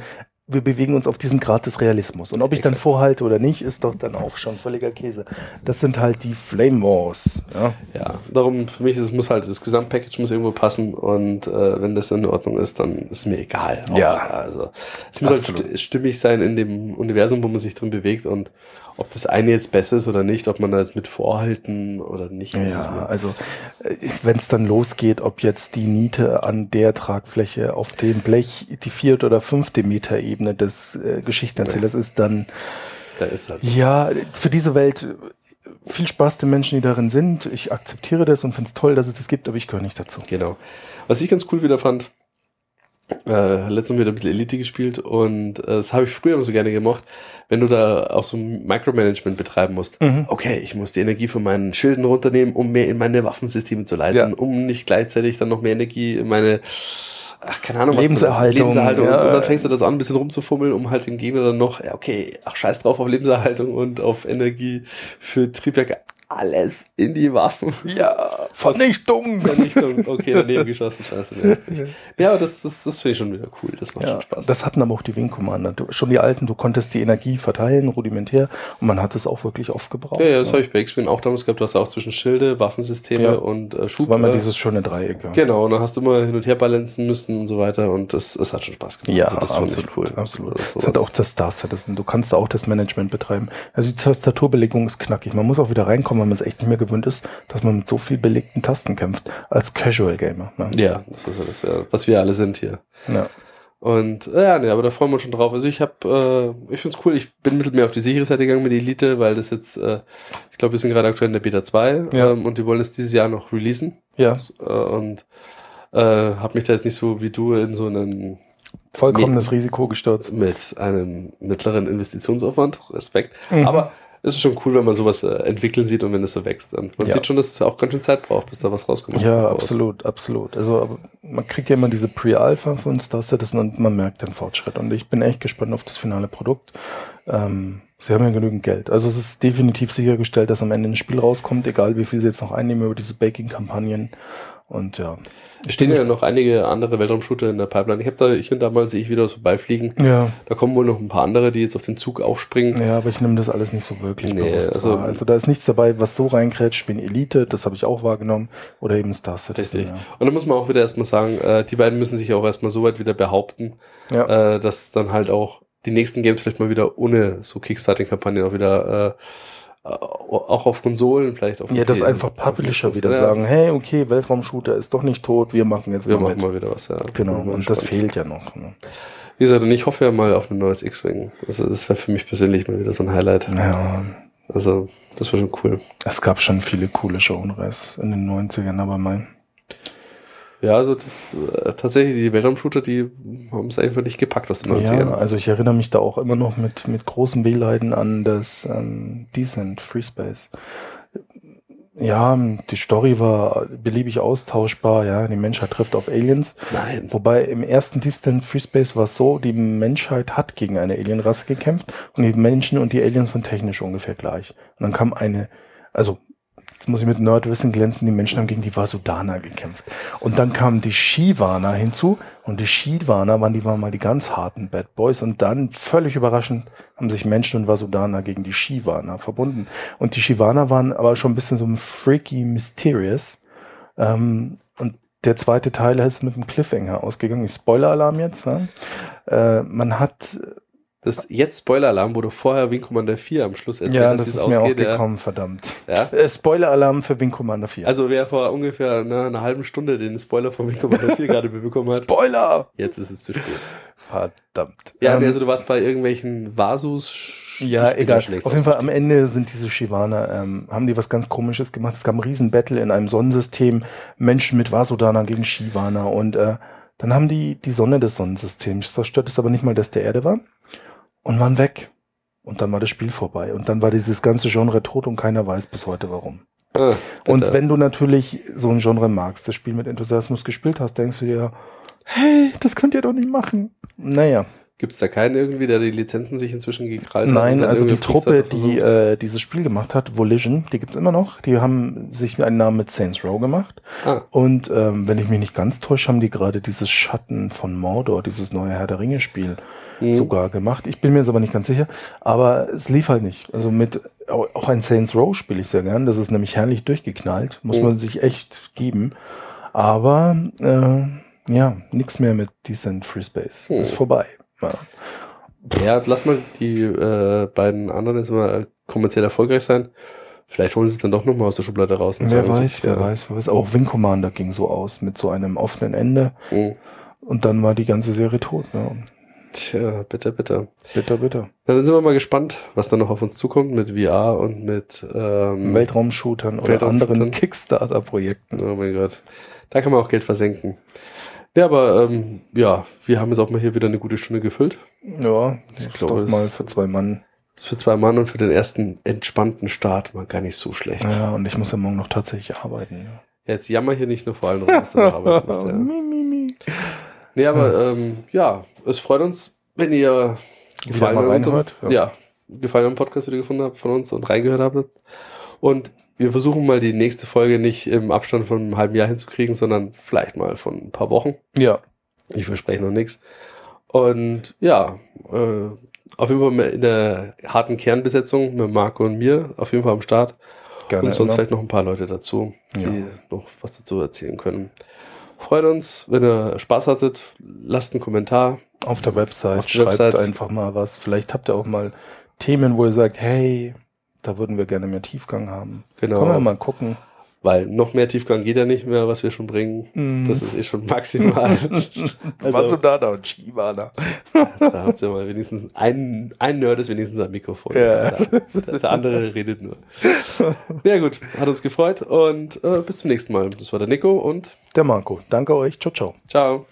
Wir bewegen uns auf diesem Grad des Realismus. Und ob ich dann vorhalte oder nicht, ist doch dann auch schon völliger Käse. Das sind halt die Flame Wars. Ja, ja darum für mich es muss halt das Gesamtpackage muss irgendwo passen und äh, wenn das in Ordnung ist, dann ist mir egal. Auch, ja, also es muss halt Absolut. halt stimmig sein in dem Universum, wo man sich drin bewegt und ob das eine jetzt besser ist oder nicht, ob man da jetzt mit vorhalten oder nicht. Ja, also äh, wenn es dann losgeht, ob jetzt die Niete an der Tragfläche auf dem Blech die vierte oder fünfte Meter Ebene des äh, Geschichtenerzählers ja. ist, dann da ist halt so. ja für diese Welt viel Spaß den Menschen, die darin sind. Ich akzeptiere das und finde es toll, dass es das gibt, aber ich gehöre nicht dazu. Genau. Was ich ganz cool wieder fand, äh, letztens wieder ein bisschen Elite gespielt und äh, das habe ich früher immer so gerne gemocht, wenn du da auch so Micromanagement betreiben musst. Mhm. Okay, ich muss die Energie von meinen Schilden runternehmen, um mehr in meine Waffensysteme zu leiten, ja. um nicht gleichzeitig dann noch mehr Energie in meine ach, keine Ahnung, Lebenserhaltung. Was Lebenserhaltung. Ja. Und dann fängst du das an, ein bisschen rumzufummeln, um halt dem Gegner dann noch, ja, okay, ach, scheiß drauf auf Lebenserhaltung und auf Energie für Triebwerke alles in die Waffen. Ja, Vernichtung. Vernichtung, okay, daneben geschossen, scheiße. Ja, ja aber das, das, das finde ich schon wieder cool, das macht ja, schon Spaß. Das hatten aber auch die Wing Commander. Schon die alten, du konntest die Energie verteilen, rudimentär, und man hat es auch wirklich oft gebraucht. Ja, ja das ja. habe ich bei X-Wing auch damals gehabt, du hast auch zwischen Schilde, Waffensysteme ja. und äh, Schub. Das war immer dieses schöne Dreieck. Ja. Genau, und dann hast du immer hin und her balancen müssen und so weiter und das, das hat schon Spaß gemacht. Ja, also das absolut, cool. absolut. Das, das hat auch das Star Citizen. Du kannst auch das Management betreiben. Also die Tastaturbelegung ist knackig. Man muss auch wieder reinkommen, wenn man es echt nicht mehr gewöhnt ist, dass man mit so viel belegten Tasten kämpft als Casual Gamer. Ne? Ja, das ist das, ja, was wir alle sind hier. Ja. Und äh, ja, nee, aber da freuen wir uns schon drauf. Also ich habe, äh, ich find's cool. Ich bin ein bisschen mehr auf die sichere Seite gegangen mit Elite, weil das jetzt, äh, ich glaube, wir sind gerade aktuell in der Beta 2 ja. ähm, und die wollen es dieses Jahr noch releasen. Ja. Äh, und äh, habe mich da jetzt nicht so wie du in so einen vollkommenes Risiko gestürzt. Mit einem mittleren Investitionsaufwand, Respekt. Mhm. Aber es ist schon cool, wenn man sowas äh, entwickeln sieht und wenn es so wächst. Und man ja. sieht schon, dass es auch ganz schön Zeit braucht, bis da was rauskommt. Ja, absolut, absolut. Also man kriegt ja immer diese Pre-Alpha von Star Citizen und man merkt den Fortschritt. Und ich bin echt gespannt auf das finale Produkt. Ähm, sie haben ja genügend Geld. Also es ist definitiv sichergestellt, dass am Ende ein Spiel rauskommt, egal wie viel sie jetzt noch einnehmen über diese Baking-Kampagnen. Und ja. Es stehen ja noch einige andere Weltraumshooter in der Pipeline. Ich habe da hier und da mal sehe ich wieder so beifliegen. Ja. Da kommen wohl noch ein paar andere, die jetzt auf den Zug aufspringen. Ja, aber ich nehme das alles nicht so wirklich nee, bewusst also, wahr. Also da ist nichts dabei, was so reinkrätscht wie ein Elite, das habe ich auch wahrgenommen, oder eben Star Citizen. Ja. Und da muss man auch wieder erstmal sagen, äh, die beiden müssen sich auch erstmal so weit wieder behaupten, ja. äh, dass dann halt auch die nächsten Games vielleicht mal wieder ohne so Kickstarting-Kampagnen auch wieder äh, auch auf Konsolen, vielleicht auf Ja, dass einfach Publisher wieder ja. sagen, hey, okay, Weltraumshooter ist doch nicht tot, wir machen jetzt wir mal machen mit. mal wieder was, ja. Genau, und das fehlt ja noch. Ne? Wie gesagt, und ich hoffe ja mal auf ein neues X-Wing. Also das wäre für mich persönlich mal wieder so ein Highlight. Ja. Also, das war schon cool. Es gab schon viele coole Genres in den 90ern, aber mein. Ja, also das äh, tatsächlich, die Weltraumshooter, die haben es einfach nicht gepackt aus den 90ern. Ja, also ich erinnere mich da auch immer noch mit, mit großem Wehleiden an das ähm, Decent Free Space. Ja, die Story war beliebig austauschbar, ja, die Menschheit trifft auf Aliens. Nein. Wobei im ersten Distant Free Space war es so, die Menschheit hat gegen eine Alienrasse gekämpft und die Menschen und die Aliens waren technisch ungefähr gleich. Und dann kam eine, also Jetzt muss ich mit Nerdwissen glänzen, die Menschen haben gegen die Vasudana gekämpft. Und dann kamen die Shivana hinzu und die Shivana waren die waren mal die ganz harten Bad Boys und dann völlig überraschend haben sich Menschen und Vasudana gegen die Shivana verbunden. Und die Shivana waren aber schon ein bisschen so freaky mysterious. Ähm, und der zweite Teil ist mit einem Cliffhanger ausgegangen. Spoiler-Alarm jetzt. Ne? Äh, man hat das jetzt Spoiler-Alarm, wo du vorher Wing Commander 4 am Schluss erzählt ja, hast, das wie es ist mir auch ausgeht. Ja. gekommen, verdammt. Ja? Äh, Spoiler-Alarm für Wing Commander 4. Also wer vor ungefähr ne, einer halben Stunde den Spoiler von Wing Commander 4 gerade bekommen hat, Spoiler! jetzt ist es zu spät. Verdammt. Ja, Ähm, also du warst bei irgendwelchen Vasus. Ja, egal. Auf jeden Fall am ausgestiegen. Ende sind diese Shivana, ähm, haben die was ganz komisches gemacht. Es gab ein Riesenbattle in einem Sonnensystem, Menschen mit Vasudana gegen Shivana und äh, dann haben die die Sonne des Sonnensystems zerstört, das aber nicht mal das der Erde war und waren weg. Und dann war das Spiel vorbei. Und dann war dieses ganze Genre tot und keiner weiß bis heute warum. Ah, Und wenn du natürlich so ein Genre magst, das Spiel mit Enthusiasmus gespielt hast, denkst du dir, hey, das könnt ihr doch nicht machen. Naja, Gibt es da keinen irgendwie, der die Lizenzen sich inzwischen gekrallt hat? und Nein, also die Truppe, die äh, dieses Spiel gemacht hat, Volition, die gibt's immer noch. Die haben sich einen Namen mit Saints Row gemacht. Ah, Und ähm, wenn ich mich nicht ganz täusche, haben die gerade dieses Schatten von Mordor, dieses neue Herr der Ringe-Spiel Mhm. sogar gemacht. Ich bin mir jetzt aber nicht ganz sicher. Aber es lief halt nicht. Also mit au- auch ein Saints Row spiele ich sehr gern. Das ist nämlich herrlich durchgeknallt. Muss Mhm. man sich echt geben. Aber äh, ja, nichts mehr mit Decent Free Space. Mhm. Ist vorbei. Ja. Ja, lass mal die äh, beiden anderen jetzt mal kommerziell erfolgreich sein. Vielleicht holen sie es dann doch nochmal aus der Schublade raus. und Wer weiß, sich, wer ja, weiß, wer weiß. Auch Wing Commander ging so aus, mit so einem offenen Ende. mh, Und dann war die ganze Serie tot. Ja. Tja, bitte, bitte. Bitter, bitter. Na, dann sind wir mal gespannt, was dann noch auf uns zukommt mit VR und mit ähm, Weltraumshootern oder Weltraumshootern. anderen Kickstarter-Projekten. Oh mein Gott. Da kann man auch Geld versenken. Ja, aber ähm, ja, wir haben jetzt auch mal hier wieder eine gute Stunde gefüllt. Ja, Ich glaube, mal für zwei Mann. Für zwei Mann und für den ersten entspannten Start mal gar nicht so schlecht. Ja, und ich muss ja morgen noch tatsächlich arbeiten. Jetzt jammer hier nicht nur vor allem, dass du noch arbeiten musst. Ja. Nee, aber ähm, ja, es freut uns, wenn ihr Gefallen an unserem, ja. ja. Gefallen am Podcast wieder gefunden habt von uns und reingehört habt. Und wir versuchen mal die nächste Folge nicht im Abstand von einem halben Jahr hinzukriegen, sondern vielleicht mal von ein paar Wochen. Ja, Ich verspreche noch nichts. Und ja, äh, auf jeden Fall in der harten Kernbesetzung mit Marco und mir auf jeden Fall am Start. gerne. und sonst immer. vielleicht noch ein paar Leute dazu, die Ja. noch was dazu erzählen können. Freut uns, wenn ihr Spaß hattet. Lasst einen Kommentar. Auf der Website Auf der schreibt Website. einfach mal was. Vielleicht habt ihr auch mal Themen, wo ihr sagt, hey, da würden wir gerne mehr Tiefgang haben. Genau. Können wir mal gucken. Weil noch mehr Tiefgang geht ja nicht mehr, was wir schon bringen. Mhm. Das ist eh schon maximal. also, da da und Shivana. da habt ihr mal wenigstens ein, ein Nerd ist wenigstens am Mikrofon. Ja. Der, der andere redet nur. Ja gut, hat uns gefreut und äh, bis zum nächsten Mal. Das war der Nico und Der Marco. Danke euch. Ciao, ciao. ciao.